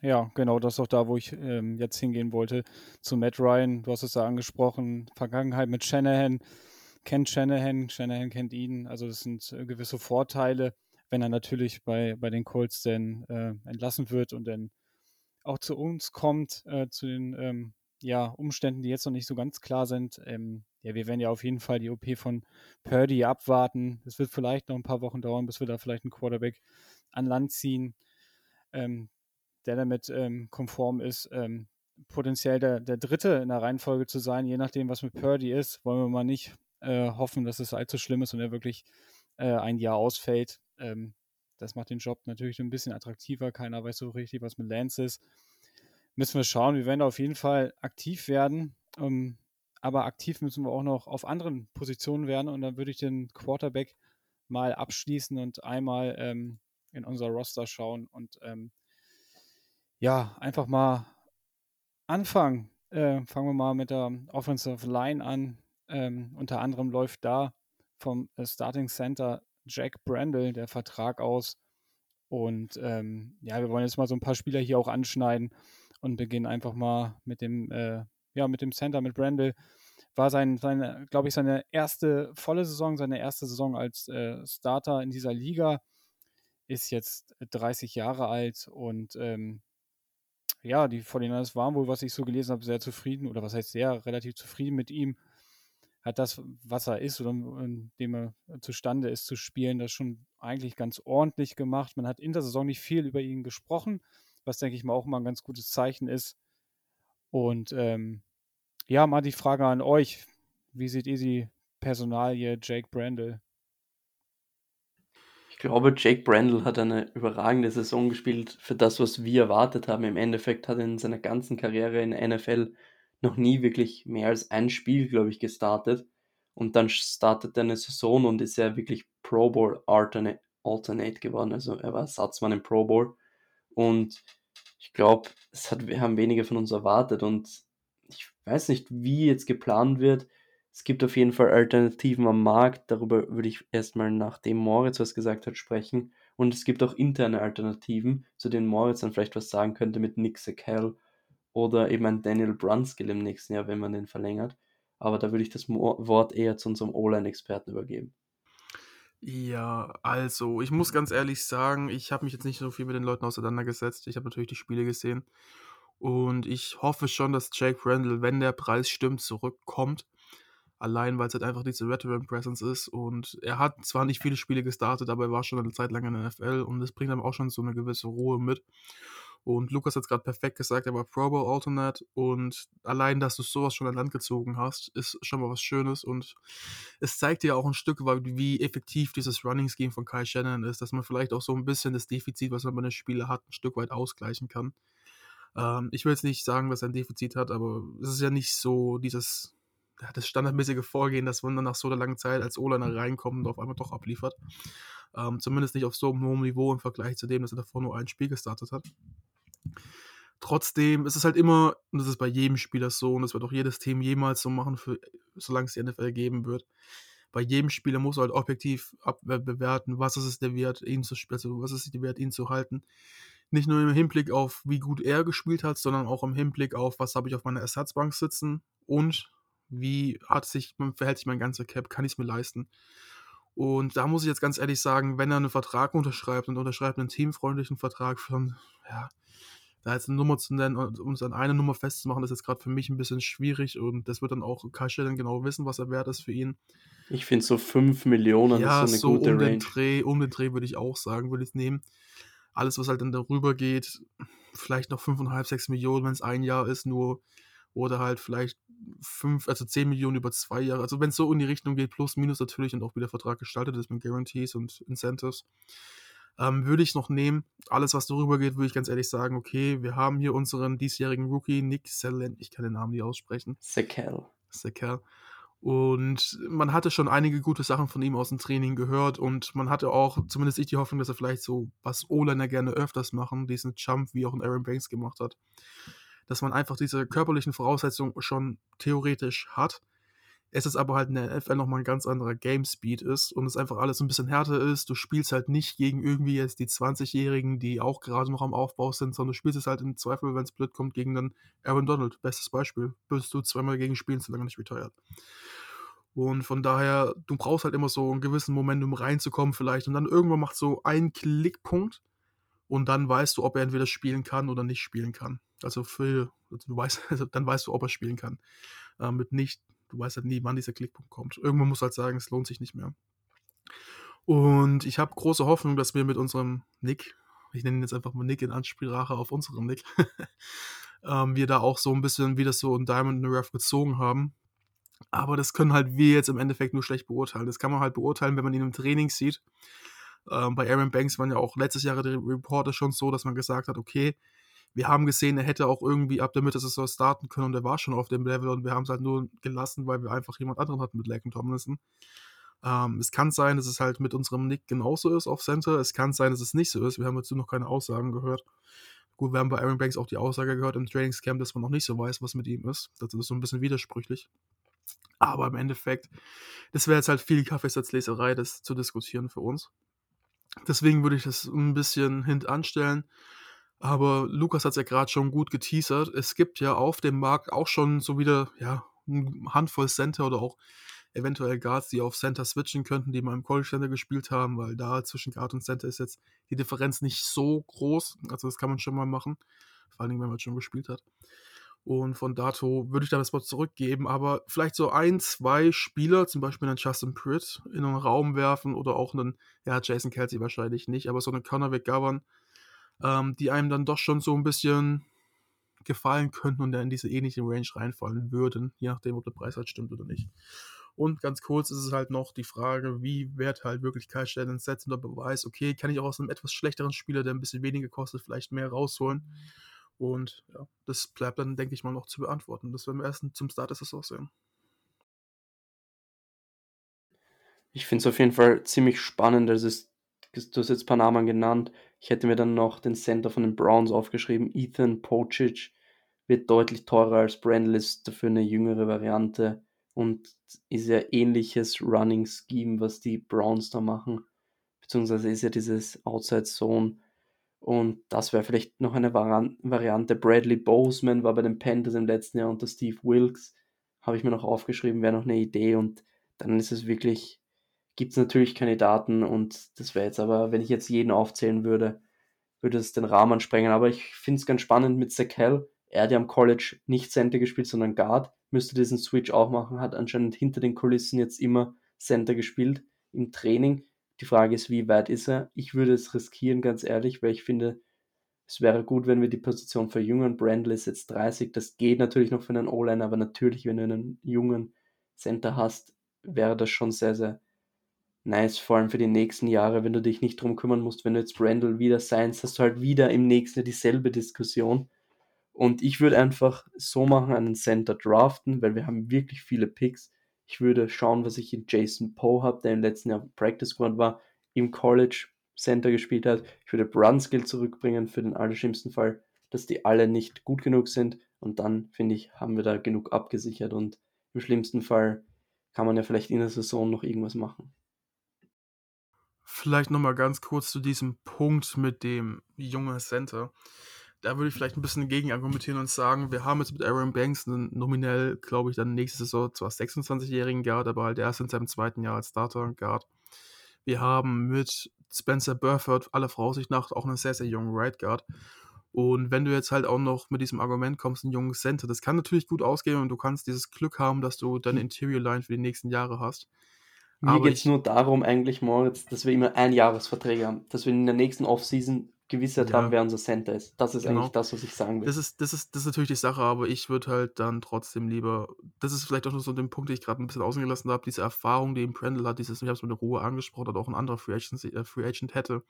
Ja, genau, das ist auch da, wo ich ähm, jetzt hingehen wollte. Zu Matt Ryan, du hast es ja angesprochen, Vergangenheit mit Shanahan, kennt Shanahan, Shanahan kennt ihn, also das sind äh, gewisse Vorteile, wenn er natürlich bei, bei den Colts dann äh, entlassen wird und dann auch zu uns kommt, äh, zu den ähm, ja, Umständen, die jetzt noch nicht so ganz klar sind. Ähm, ja, wir werden ja auf jeden Fall die OP von Purdy abwarten. Es wird vielleicht noch ein paar Wochen dauern, bis wir da vielleicht einen Quarterback an Land ziehen. Ähm, der damit ähm, konform ist, ähm, potenziell der, der Dritte in der Reihenfolge zu sein, je nachdem, was mit Purdy ist, wollen wir mal nicht äh, hoffen, dass es allzu schlimm ist und er wirklich äh, ein Jahr ausfällt. Ähm, das macht den Job natürlich ein bisschen attraktiver. Keiner weiß so richtig, was mit Lance ist. Müssen wir schauen. Wir werden auf jeden Fall aktiv werden. Ähm, aber aktiv müssen wir auch noch auf anderen Positionen werden. Und dann würde ich den Quarterback mal abschließen und einmal ähm, in unser Roster schauen und ähm, ja, einfach mal anfangen. Äh, fangen wir mal mit der Offensive Line an. Ähm, unter anderem läuft da vom äh, Starting Center Jack Brandle der Vertrag aus. Und ähm, ja, wir wollen jetzt mal so ein paar Spieler hier auch anschneiden und beginnen einfach mal mit dem, äh, ja, mit dem Center, mit Brandle. War sein, seine, glaube ich, seine erste volle Saison, seine erste Saison als äh, Starter in dieser Liga. Ist jetzt 30 Jahre alt und ähm, ja, die 49ers waren wohl, was ich so gelesen habe, sehr zufrieden oder was heißt sehr, relativ zufrieden mit ihm. Hat das, was er ist oder in dem er zustande ist zu spielen, das schon eigentlich ganz ordentlich gemacht. Man hat in der Saison nicht viel über ihn gesprochen, was denke ich mal auch mal ein ganz gutes Zeichen ist. Und ähm, ja, mal die Frage an euch. Wie seht ihr die Personalie Jake Brandle? Ich glaube, Jake Brandle hat eine überragende Saison gespielt für das, was wir erwartet haben. Im Endeffekt hat er in seiner ganzen Karriere in der NFL noch nie wirklich mehr als ein Spiel, glaube ich, gestartet. Und dann startet er eine Saison und ist ja wirklich Pro Bowl Alternate, geworden. Also er war Ersatzmann im Pro Bowl. Und ich glaube, es hat, haben weniger von uns erwartet. Und ich weiß nicht, wie jetzt geplant wird, es gibt auf jeden Fall Alternativen am Markt. Darüber würde ich erstmal nachdem Moritz was gesagt hat sprechen. Und es gibt auch interne Alternativen, zu denen Moritz dann vielleicht was sagen könnte mit Nick Sekel oder eben ein Daniel Brunskill im nächsten Jahr, wenn man den verlängert. Aber da würde ich das Wort eher zu unserem O-Line-Experten übergeben. Ja, also ich muss ganz ehrlich sagen, ich habe mich jetzt nicht so viel mit den Leuten auseinandergesetzt. Ich habe natürlich die Spiele gesehen. Und ich hoffe schon, dass Jake Randall, wenn der Preis stimmt, zurückkommt. Allein, weil es halt einfach diese Veteran Presence ist. Und er hat zwar nicht viele Spiele gestartet, aber er war schon eine Zeit lang in der NFL und das bringt ihm auch schon so eine gewisse Ruhe mit. Und Lukas hat es gerade perfekt gesagt, er war Pro Bowl Alternate und allein, dass du sowas schon an Land gezogen hast, ist schon mal was Schönes und es zeigt dir auch ein Stück weit, wie effektiv dieses Running Scheme von Kai Shannon ist, dass man vielleicht auch so ein bisschen das Defizit, was man bei den Spielen hat, ein Stück weit ausgleichen kann. Ähm, ich will jetzt nicht sagen, dass er ein Defizit hat, aber es ist ja nicht so dieses ja, das standardmäßige Vorgehen, dass man dann nach so einer langen Zeit als O-Liner reinkommt und auf einmal doch abliefert. Ähm, zumindest nicht auf so einem hohen Niveau im Vergleich zu dem, dass er davor nur ein Spiel gestartet hat. Trotzdem ist es halt immer, und das ist bei jedem Spieler so, und das wird auch jedes Team jemals so machen, für, solange es die NFL geben wird. Bei jedem Spieler muss halt objektiv bewerten, was ist es der Wert, ihn zu spielen, also was ist der Wert, ihn zu halten. Nicht nur im Hinblick auf, wie gut er gespielt hat, sondern auch im Hinblick auf, was habe ich auf meiner Ersatzbank sitzen und wie hat sich, verhält sich mein ganzer Cap, kann ich es mir leisten. Und da muss ich jetzt ganz ehrlich sagen, wenn er einen Vertrag unterschreibt und unterschreibt einen teamfreundlichen Vertrag von, ja, da jetzt eine Nummer zu nennen und uns an eine Nummer festzumachen, ist jetzt gerade für mich ein bisschen schwierig und das wird dann auch Kasche dann genau wissen, was er wert ist für ihn. Ich finde so 5 Millionen ja, ist so eine so gute um Range. den Dreh, um den Dreh würde ich auch sagen, würde ich nehmen. Alles, was halt dann darüber geht, vielleicht noch 5,5, 6 Millionen, wenn es ein Jahr ist, nur oder halt vielleicht 5, also 10 Millionen über zwei Jahre. Also wenn es so in die Richtung geht, plus, minus natürlich und auch wie der Vertrag gestaltet ist mit Guarantees und Incentives, ähm, würde ich noch nehmen. Alles, was darüber geht, würde ich ganz ehrlich sagen, okay, wir haben hier unseren diesjährigen Rookie, Nick Sellen, ich kann den Namen nicht aussprechen. Sekel. Kerl. Und man hatte schon einige gute Sachen von ihm aus dem Training gehört und man hatte auch, zumindest ich, die Hoffnung, dass er vielleicht so, was O-Liner gerne öfters machen, diesen Jump, wie auch ein Aaron Banks gemacht hat, dass man einfach diese körperlichen Voraussetzungen schon theoretisch hat. Es ist aber halt in der NFL nochmal ein ganz anderer Game Speed ist und es einfach alles ein bisschen härter ist. Du spielst halt nicht gegen irgendwie jetzt die 20-Jährigen, die auch gerade noch am Aufbau sind, sondern du spielst es halt im Zweifel, wenn es blöd kommt, gegen den Aaron Donald. Bestes Beispiel. Bist du zweimal gegen spielen, solange nicht retired. Und von daher, du brauchst halt immer so einen gewissen Momentum reinzukommen vielleicht und dann irgendwann macht so ein Klickpunkt und dann weißt du, ob er entweder spielen kann oder nicht spielen kann. Also für, also du weißt, also dann weißt du, ob er spielen kann. Äh, mit nicht, du weißt halt nie, wann dieser Klickpunkt kommt. Irgendwann musst du halt sagen, es lohnt sich nicht mehr. Und ich habe große Hoffnung, dass wir mit unserem Nick, ich nenne ihn jetzt einfach mal Nick in Ansprache auf unseren Nick, ähm, wir da auch so ein bisschen wie das so in Diamond in the Rough gezogen haben. Aber das können halt wir jetzt im Endeffekt nur schlecht beurteilen. Das kann man halt beurteilen, wenn man ihn im Training sieht. Ähm, bei Aaron Banks waren ja auch letztes Jahr die Reporter schon so, dass man gesagt hat, okay, wir haben gesehen, er hätte auch irgendwie ab der Mitte Saisons starten können und er war schon auf dem Level und wir haben es halt nur gelassen, weil wir einfach jemand anderen hatten mit Laken Tomlinson. Ähm, es kann sein, dass es halt mit unserem Nick genauso ist auf Center. Es kann sein, dass es nicht so ist. Wir haben dazu noch keine Aussagen gehört. Gut, wir haben bei Aaron Banks auch die Aussage gehört im Trainingscamp, dass man noch nicht so weiß, was mit ihm ist. Das ist so ein bisschen widersprüchlich. Aber im Endeffekt, das wäre jetzt halt viel Kaffeesatzleserei, das zu diskutieren für uns. Deswegen würde ich das ein bisschen hintanstellen. Aber Lukas hat es ja gerade schon gut geteasert. Es gibt ja auf dem Markt auch schon so wieder ja, eine Handvoll Center oder auch eventuell Guards, die auf Center switchen könnten, die mal im College Center gespielt haben, weil da zwischen Guard und Center ist jetzt die Differenz nicht so groß. Also das kann man schon mal machen. Vor allen Dingen, wenn man schon gespielt hat. Und von dato würde ich da das Wort zurückgeben, aber vielleicht so ein, zwei Spieler, zum Beispiel einen Justin Pritt, in einen Raum werfen oder auch einen, ja, Jason Kelsey wahrscheinlich nicht, aber so einen Conor McGovern, ähm, die einem dann doch schon so ein bisschen gefallen könnten und der in diese ähnliche Range reinfallen würden, je nachdem, ob der Preis halt stimmt oder nicht. Und ganz kurz ist es halt noch die Frage, wie wert halt wirklich Kyle Shannon setzt unter Beweis, okay, kann ich auch aus einem etwas schlechteren Spieler, der ein bisschen weniger kostet, vielleicht mehr rausholen. Und ja, das bleibt dann, denke ich mal, noch zu beantworten. Das werden wir erst zum Start des Saisons sehen. Ich finde es auf jeden Fall ziemlich spannend. Also es, du hast jetzt ein paar Namen genannt. Ich hätte mir dann noch den Center von den Browns aufgeschrieben. Ethan Pocic wird deutlich teurer als Brandl, ist dafür eine jüngere Variante und ist ja ähnliches Running Scheme, was die Browns da machen. Beziehungsweise ist ja dieses Outside Zone. Und das wäre vielleicht noch eine Variante. Bradley Boseman war bei den Panthers im letzten Jahr unter Steve Wilkes. Habe ich mir noch aufgeschrieben, wäre noch eine Idee. Und dann ist es wirklich, gibt es natürlich Kandidaten. Und das wäre jetzt aber, wenn ich jetzt jeden aufzählen würde, würde es den Rahmen sprengen. Aber ich finde es ganz spannend mit Zakel. Er hat ja am College nicht Center gespielt, sondern Guard. Müsste diesen Switch auch machen. Hat anscheinend hinter den Kulissen jetzt immer Center gespielt im Training. Die Frage ist, wie weit ist er? Ich würde es riskieren, ganz ehrlich, weil ich finde, es wäre gut, wenn wir die Position verjüngen. Brandl ist jetzt 30, das geht natürlich noch für einen O-Line, aber natürlich, wenn du einen jungen Center hast, wäre das schon sehr, sehr nice, vor allem für die nächsten Jahre, wenn du dich nicht drum kümmern musst, wenn du jetzt Brandl wieder seinst, hast du halt wieder im nächsten Jahr dieselbe Diskussion. Und ich würde einfach so machen, einen Center draften, weil wir haben wirklich viele Picks. Ich würde schauen, was ich in Jason Poe habe, der im letzten Jahr Practice Squad war, im College Center gespielt hat. Ich würde Brunskill zurückbringen für den allerschlimmsten Fall. dass die alle nicht gut genug sind. Und dann, finde ich, haben wir da genug abgesichert. Und im schlimmsten Fall kann man ja vielleicht in der Saison noch irgendwas machen. Vielleicht nochmal ganz kurz zu diesem Punkt mit dem jungen Center. Da würde ich vielleicht ein bisschen gegen argumentieren und sagen, wir haben jetzt mit Aaron Banks einen nominell, glaube ich, dann nächste Saison zwar 26-jährigen Guard, aber halt erst in seinem zweiten Jahr als Starter Guard. Wir haben mit Spencer Burford aller Voraussicht nach auch einen sehr, sehr jungen Right Guard. Und wenn du jetzt halt auch noch mit diesem Argument kommst, einen jungen Center, das kann natürlich gut ausgehen und du kannst dieses Glück haben, dass du deine Interior Line für die nächsten Jahre hast. Mir geht es nur darum, eigentlich, Moritz, dass wir immer Einjahresverträge haben, dass wir in der nächsten Offseason Gewissheit ja. haben, wer unser Center ist. Das ist genau. eigentlich das, was ich sagen will. Das ist, das, ist, das ist natürlich die Sache, aber ich würde halt dann trotzdem lieber, das ist vielleicht auch nur so den Punkt, den ich gerade ein bisschen außen gelassen habe, diese Erfahrung, die im Brandl hat, dieses, ich habe es mit der Ruhe angesprochen, hat auch ein anderer Free Agent, äh, Free Agent hätte,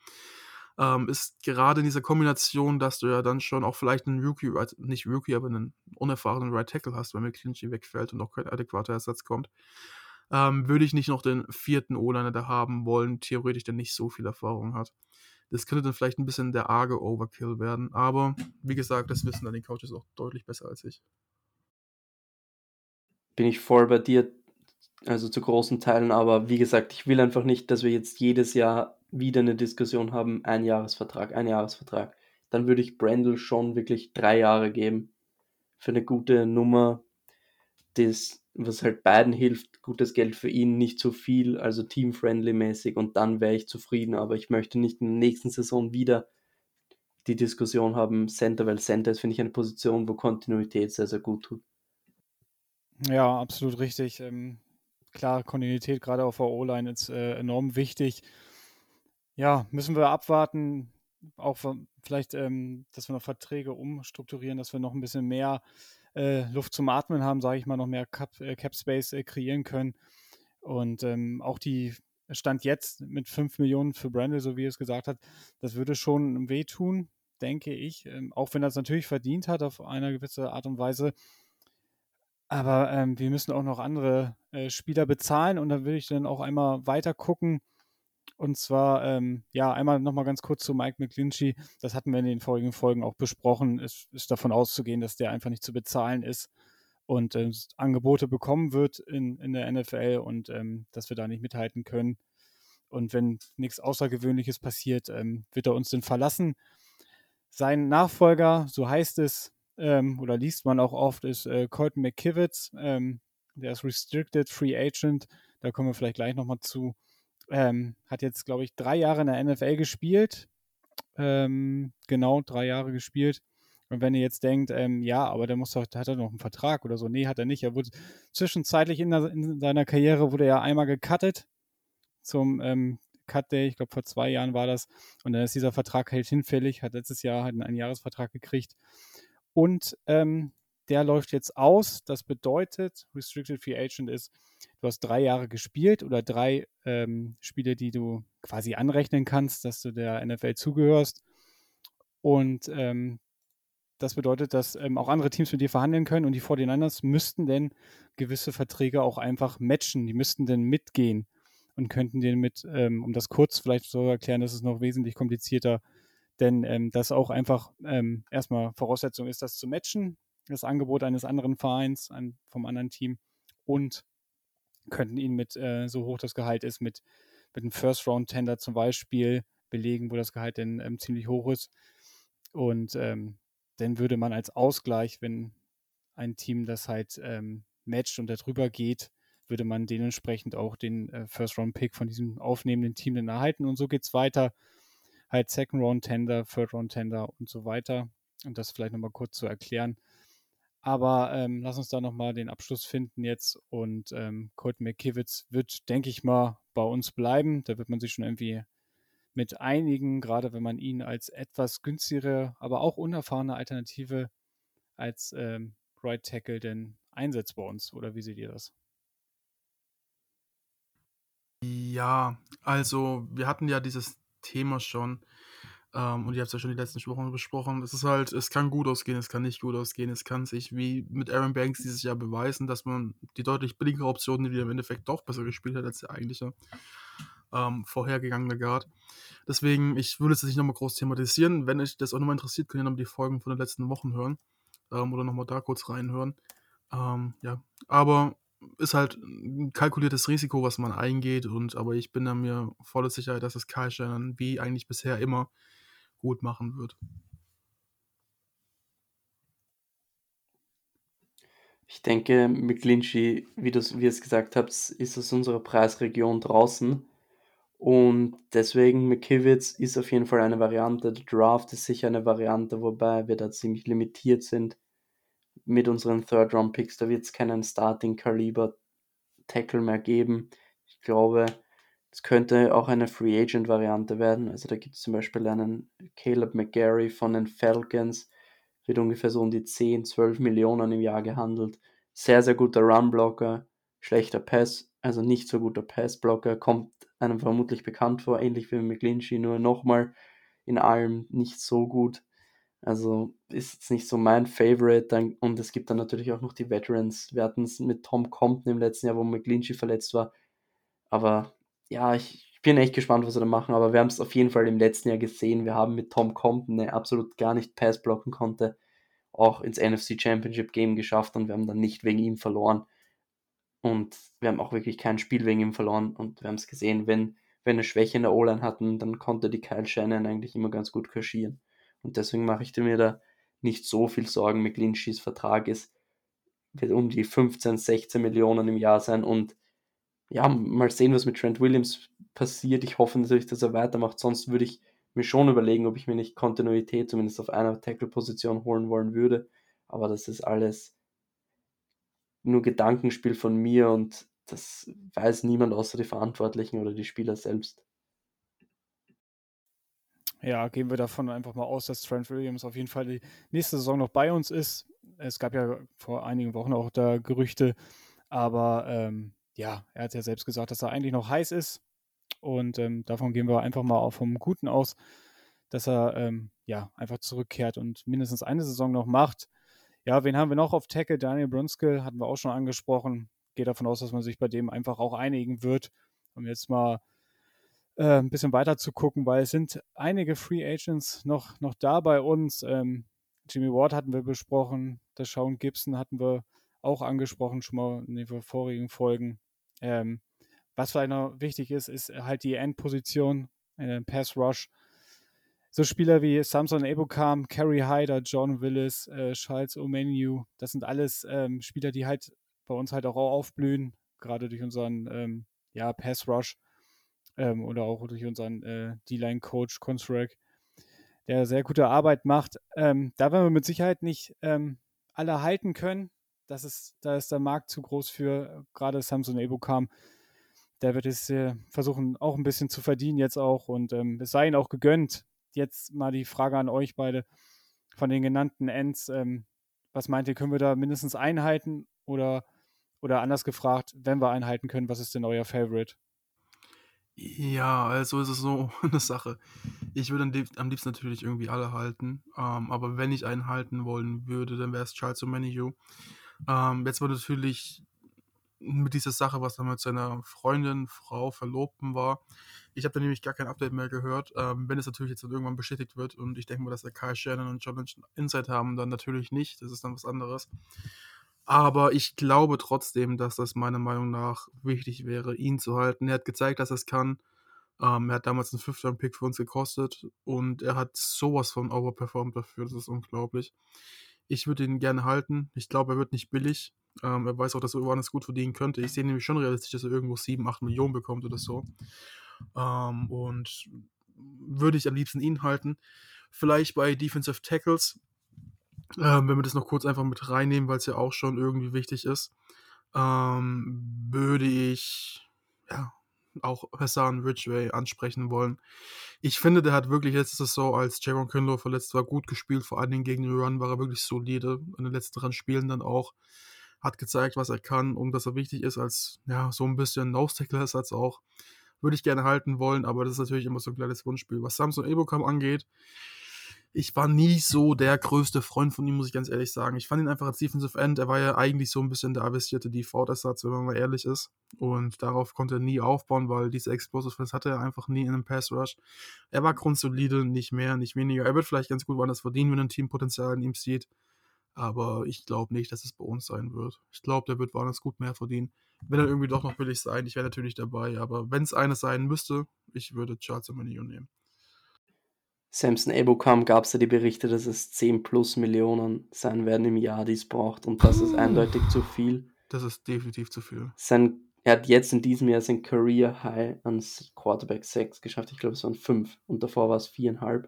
ähm, ist gerade in dieser Kombination, dass du ja dann schon auch vielleicht einen Rookie, nicht Rookie, aber einen unerfahrenen Right Tackle hast, wenn McClinchy wegfällt und auch kein adäquater Ersatz kommt ähm, würde ich nicht noch den vierten O-Liner da haben wollen, theoretisch, der nicht so viel Erfahrung hat. Das könnte dann vielleicht ein bisschen der arge Overkill werden, aber wie gesagt, das wissen dann die Coaches auch deutlich besser als ich. Bin ich voll bei dir, also zu großen Teilen, aber wie gesagt, ich will einfach nicht, dass wir jetzt jedes Jahr wieder eine Diskussion haben, ein Jahresvertrag, ein Jahresvertrag. Dann würde ich Brandel schon wirklich drei Jahre geben für eine gute Nummer, das was halt beiden hilft, gutes Geld für ihn, nicht zu viel, also team-friendly-mäßig und dann wäre ich zufrieden, aber ich möchte nicht in der nächsten Saison wieder die Diskussion haben, Center, weil Center ist, finde ich, eine Position, wo Kontinuität sehr, sehr gut tut. Ja, absolut richtig. Ähm, klar, Kontinuität gerade auf der O-Line ist äh, enorm wichtig. Ja, müssen wir abwarten, auch vielleicht, ähm, dass wir noch Verträge umstrukturieren, dass wir noch ein bisschen mehr äh, Luft zum Atmen haben, sage ich mal, noch mehr Cap, äh, Cap Space äh, kreieren können. Und ähm, auch die Stand jetzt mit 5 Millionen für Brandel, so wie er es gesagt hat, das würde schon wehtun, denke ich. Ähm, auch wenn er es natürlich verdient hat auf eine gewisse Art und Weise. Aber ähm, wir müssen auch noch andere äh, Spieler bezahlen und da will ich dann auch einmal weiter gucken und zwar, ähm, ja, einmal nochmal ganz kurz zu Mike McGlinchey. Das hatten wir in den vorigen Folgen auch besprochen. Es ist davon auszugehen, dass der einfach nicht zu bezahlen ist und äh, Angebote bekommen wird in, in der NFL und ähm, dass wir da nicht mithalten können. Und wenn nichts Außergewöhnliches passiert, ähm, wird er uns denn verlassen. Sein Nachfolger, so heißt es, ähm, oder liest man auch oft, ist äh, Colton McKivitz. Ähm, der ist Restricted Free Agent. Da kommen wir vielleicht gleich nochmal zu. Ähm, hat jetzt, glaube ich, drei Jahre in der NFL gespielt. Ähm, genau, drei Jahre gespielt. Und wenn ihr jetzt denkt, ähm, ja, aber der muss doch, hat er noch einen Vertrag oder so. Nee, hat er nicht. Er wurde zwischenzeitlich in, der, in seiner Karriere wurde er einmal gecuttet zum ähm, Cut Day, ich glaube vor zwei Jahren war das. Und dann ist dieser Vertrag halt hinfällig, hat letztes Jahr halt einen Einjahresvertrag gekriegt. Und ähm, der läuft jetzt aus. Das bedeutet, Restricted Free Agent ist, du hast drei Jahre gespielt oder drei ähm, Spiele, die du quasi anrechnen kannst, dass du der NFL zugehörst. Und ähm, das bedeutet, dass ähm, auch andere Teams mit dir verhandeln können und die 49ers müssten denn gewisse Verträge auch einfach matchen. Die müssten denn mitgehen und könnten den mit, ähm, um das kurz vielleicht zu erklären, das ist noch wesentlich komplizierter, denn ähm, das auch einfach ähm, erstmal Voraussetzung ist, das zu matchen, das Angebot eines anderen Vereins, ein, vom anderen Team und könnten ihn mit, äh, so hoch das Gehalt ist, mit, mit einem First-Round-Tender zum Beispiel belegen, wo das Gehalt denn ähm, ziemlich hoch ist. Und ähm, dann würde man als Ausgleich, wenn ein Team das halt ähm, matcht und darüber geht, würde man dementsprechend auch den äh, First-Round-Pick von diesem aufnehmenden Team dann erhalten. Und so geht es weiter. Halt Second-Round-Tender, Third-Round-Tender und so weiter. Und das vielleicht nochmal kurz zu erklären. Aber ähm, lass uns da nochmal den Abschluss finden jetzt. Und ähm, Colton McKivitz wird, denke ich mal, bei uns bleiben. Da wird man sich schon irgendwie mit einigen, gerade wenn man ihn als etwas günstigere, aber auch unerfahrene Alternative als ähm, Right Tackle denn einsetzt bei uns. Oder wie seht ihr das? Ja, also wir hatten ja dieses Thema schon ähm, und ihr habt es ja schon die letzten Wochen besprochen. Es ist halt, es kann gut ausgehen, es kann nicht gut ausgehen. Es kann sich wie mit Aaron Banks dieses Jahr beweisen, dass man die deutlich billigere Option, die im Endeffekt doch besser gespielt hat als der eigentliche, ähm, vorhergegangene Guard. Deswegen, ich würde es nicht nochmal groß thematisieren. Wenn euch das auch nochmal interessiert, könnt ihr nochmal die Folgen von den letzten Wochen hören ähm, oder nochmal da kurz reinhören. Ähm, ja, aber ist halt ein kalkuliertes Risiko, was man eingeht. Und aber ich bin da mir voller Sicherheit, dass es Kai Shannon wie eigentlich bisher immer gut machen wird. Ich denke, McClinchy, wie, wie ihr es gesagt habt, ist aus unserer Preisregion draußen. Und deswegen, McKivitz ist auf jeden Fall eine Variante. Der Draft ist sicher eine Variante, wobei wir da ziemlich limitiert sind mit unseren Third-Round-Picks. Da wird es keinen Starting-Kaliber-Tackle mehr geben. Ich glaube, es könnte auch eine Free Agent-Variante werden. Also da gibt es zum Beispiel einen Caleb McGarry von den Falcons, wird ungefähr so um die 10, 12 Millionen im Jahr gehandelt. Sehr, sehr guter Run-Blocker, schlechter Pass, also nicht so guter Pass-Blocker, kommt einem vermutlich bekannt vor, ähnlich wie McGlinchey, nur nochmal in allem nicht so gut. Also ist jetzt nicht so mein Favorite. und es gibt dann natürlich auch noch die Veterans. Wir hatten es mit Tom Compton im letzten Jahr, wo McGlinchey verletzt war. Aber ja, ich, bin echt gespannt, was sie da machen. Aber wir haben es auf jeden Fall im letzten Jahr gesehen. Wir haben mit Tom Compton, der absolut gar nicht Pass blocken konnte, auch ins NFC Championship Game geschafft und wir haben dann nicht wegen ihm verloren. Und wir haben auch wirklich kein Spiel wegen ihm verloren. Und wir haben es gesehen, wenn wir eine Schwäche in der O-Line hatten, dann konnte die Kyle Shannon eigentlich immer ganz gut kaschieren. Und deswegen mache ich mir da nicht so viel Sorgen. McLinchys Vertrag ist, wird um die 15, 16 Millionen im Jahr sein. Und ja, mal sehen, was mit Trent Williams passiert. Ich hoffe natürlich, dass er weitermacht. Sonst würde ich mir schon überlegen, ob ich mir nicht Kontinuität zumindest auf einer Tackle-Position holen wollen würde. Aber das ist alles nur Gedankenspiel von mir und das weiß niemand außer die Verantwortlichen oder die Spieler selbst. Ja, gehen wir davon einfach mal aus, dass Trent Williams auf jeden Fall die nächste Saison noch bei uns ist. Es gab ja vor einigen Wochen auch da Gerüchte, aber ähm, ja, er hat ja selbst gesagt, dass er eigentlich noch heiß ist. Und ähm, davon gehen wir einfach mal vom Guten aus, dass er ähm, ja einfach zurückkehrt und mindestens eine Saison noch macht. Ja, wen haben wir noch auf Tackle? Daniel Brunskill hatten wir auch schon angesprochen. Gehe davon aus, dass man sich bei dem einfach auch einigen wird. Um jetzt mal äh, ein bisschen weiter zu gucken, weil es sind einige Free Agents noch, noch da bei uns. Ähm, Jimmy Ward hatten wir besprochen, der Sean Gibson hatten wir auch angesprochen, schon mal in den vorigen Folgen. Ähm, was vielleicht noch wichtig ist, ist halt die Endposition, äh, Pass Rush. So Spieler wie Samson Ebukam, Kerry Hyder, John Willis, äh, Charles Omenu, das sind alles ähm, Spieler, die halt bei uns halt auch aufblühen, gerade durch unseren ähm, ja, Pass Rush ähm, oder auch durch unseren äh, D-Line-Coach Construct, der sehr gute Arbeit macht. Ähm, da werden wir mit Sicherheit nicht ähm, alle halten können. Das ist, da ist der Markt zu groß für, gerade Samson Ebukam. Der wird es äh, versuchen, auch ein bisschen zu verdienen jetzt auch und ähm, es sei ihm auch gegönnt. Jetzt mal die Frage an euch beide von den genannten Ends. Ähm, was meint ihr, können wir da mindestens einhalten oder, oder anders gefragt, wenn wir einhalten können, was ist denn euer Favorite? Ja, also ist es so eine Sache. Ich würde am liebsten natürlich irgendwie alle halten, ähm, aber wenn ich einen halten wollen würde, dann wäre es Charles O'Manihu. Ähm, jetzt war natürlich mit dieser Sache, was dann mit seiner Freundin, Frau, Verlobten war. Ich habe da nämlich gar kein Update mehr gehört. Ähm, wenn es natürlich jetzt dann irgendwann bestätigt wird und ich denke mal, dass der Kai Shannon und John Lynch Insight haben, dann natürlich nicht. Das ist dann was anderes. Aber ich glaube trotzdem, dass das meiner Meinung nach wichtig wäre, ihn zu halten. Er hat gezeigt, dass er es kann. Ähm, er hat damals einen Fifth-Round-Pick für uns gekostet und er hat sowas von overperformed dafür. Das ist unglaublich. Ich würde ihn gerne halten. Ich glaube, er wird nicht billig. Ähm, er weiß auch, dass er woanders gut verdienen könnte. Ich sehe nämlich schon realistisch, dass er irgendwo 7, 8 Millionen bekommt oder so. Ähm, und würde ich am liebsten ihn halten. Vielleicht bei Defensive Tackles ähm, wenn wir das noch kurz einfach mit reinnehmen, weil es ja auch schon irgendwie wichtig ist, ähm, würde ich ja auch Hassan Ridgway ansprechen wollen. Ich finde, der hat wirklich letzte Saison, als Jaron Kinlow verletzt war, gut gespielt. Vor allen Dingen gegen den Run war er wirklich solide. In den letzten Spielen dann auch. Hat gezeigt, was er kann und dass er wichtig ist als, ja, so ein bisschen Nose-Tackle-Ersatz auch. Würde ich gerne halten wollen, aber das ist natürlich immer so ein kleines Wunschspiel. Was Samson Ebokam angeht, ich war nie so der größte Freund von ihm, muss ich ganz ehrlich sagen. Ich fand ihn einfach als Defensive End, er war ja eigentlich so ein bisschen der avisierte Default-Ersatz, wenn man mal ehrlich ist. Und darauf konnte er nie aufbauen, weil diese Explosiveness hatte er einfach nie in einem Pass Rush. Er war grundsolide, nicht mehr, nicht weniger. Er wird vielleicht ganz gut woanders verdienen, wenn ein Team Potenzial in ihm sieht. Aber ich glaube nicht, dass es bei uns sein wird. Ich glaube, der wird woanders gut mehr verdienen. Wenn er irgendwie doch noch billig sein, ich wäre natürlich dabei. Aber wenn es eines sein müsste, ich würde Charles Amanio nehmen. Samson Ebukam gab es ja die Berichte, dass es 10 plus Millionen sein werden im Jahr, die es braucht. Und das ist eindeutig zu viel. Das ist definitiv zu viel. Sein, er hat jetzt in diesem Jahr sein Career High ans Quarterback 6 geschafft. Ich glaube, es waren 5 und davor war es 4,5.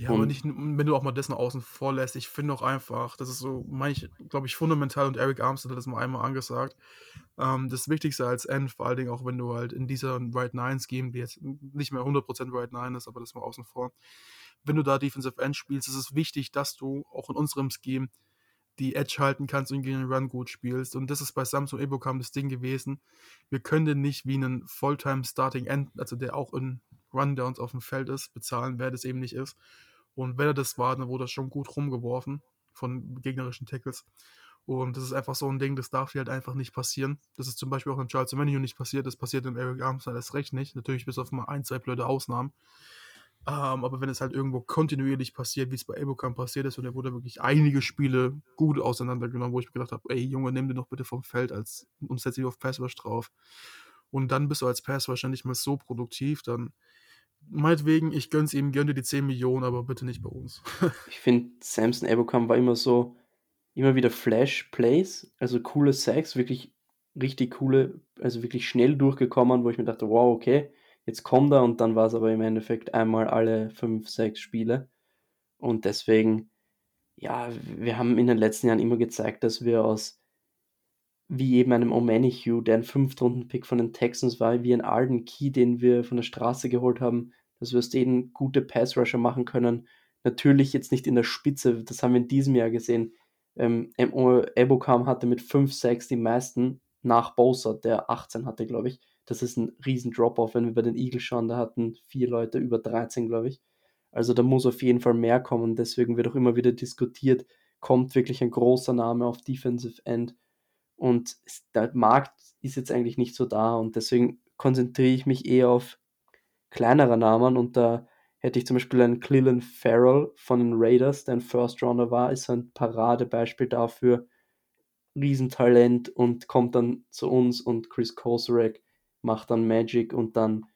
Ja, aber nicht, wenn du auch mal dessen außen vor lässt, ich finde auch einfach, das ist so, meine glaube ich, fundamental und Eric Armstead hat das mal einmal angesagt. Ähm, das Wichtigste als End, vor allen Dingen auch wenn du halt in dieser Right 9 Scheme, die jetzt nicht mehr 100% Right 9 ist, aber das mal außen vor, wenn du da Defensive End spielst, ist es wichtig, dass du auch in unserem Scheme die Edge halten kannst und gegen den Run gut spielst. Und das ist bei Samsung Ebokam das Ding gewesen. Wir können nicht wie einen Fulltime Starting End, also der auch in Rundowns auf dem Feld ist, bezahlen, wer das eben nicht ist. Und wenn er das war, dann wurde er schon gut rumgeworfen von gegnerischen Tackles. Und das ist einfach so ein Ding, das darf hier halt einfach nicht passieren. Das ist zum Beispiel auch in Charles Menu nicht passiert, das passiert in Eric Armstead erst recht nicht. Natürlich bis auf mal ein, zwei blöde Ausnahmen. Ähm, aber wenn es halt irgendwo kontinuierlich passiert, wie es bei Ebokam passiert ist, und er wurde wirklich einige Spiele gut auseinandergenommen, wo ich mir gedacht habe, ey Junge, nimm den doch bitte vom Feld als, und setz dich auf Passwash drauf. Und dann bist du als Passwash nicht mal so produktiv, dann meinetwegen, ich gönn's ihm, gönn dir die 10 Millionen, aber bitte nicht bei uns. ich finde, Samson Ebokam war immer so, immer wieder Flash-Plays, also coole Sacks, wirklich richtig coole, also wirklich schnell durchgekommen, wo ich mir dachte, wow, okay, jetzt kommt er und dann war es aber im Endeffekt einmal alle fünf, sechs Spiele. Und deswegen, ja, wir haben in den letzten Jahren immer gezeigt, dass wir aus wie eben einem Omenihu, der ein Fünftrunden-Pick von den Texans war, wie ein Arden Key, den wir von der Straße geholt haben, dass wir aus denen gute Pass-Rusher machen können. Natürlich jetzt nicht in der Spitze, das haben wir in diesem Jahr gesehen. Ähm, Ebokam hatte mit 5 6 die meisten nach Bosa, der 18 hatte, glaube ich. Das ist ein riesen Drop-Off, wenn wir bei den Eagles schauen, da hatten vier Leute über 13, glaube ich. Also da muss auf jeden Fall mehr kommen. Deswegen wird auch immer wieder diskutiert, kommt wirklich ein großer Name auf Defensive End und der Markt ist jetzt eigentlich nicht so da und deswegen konzentriere ich mich eher auf kleinere Namen und da hätte ich zum Beispiel einen Cleland Farrell von den Raiders, der ein First Rounder war, ist ein Paradebeispiel dafür. Riesentalent und kommt dann zu uns und Chris Kosorek macht dann Magic und dann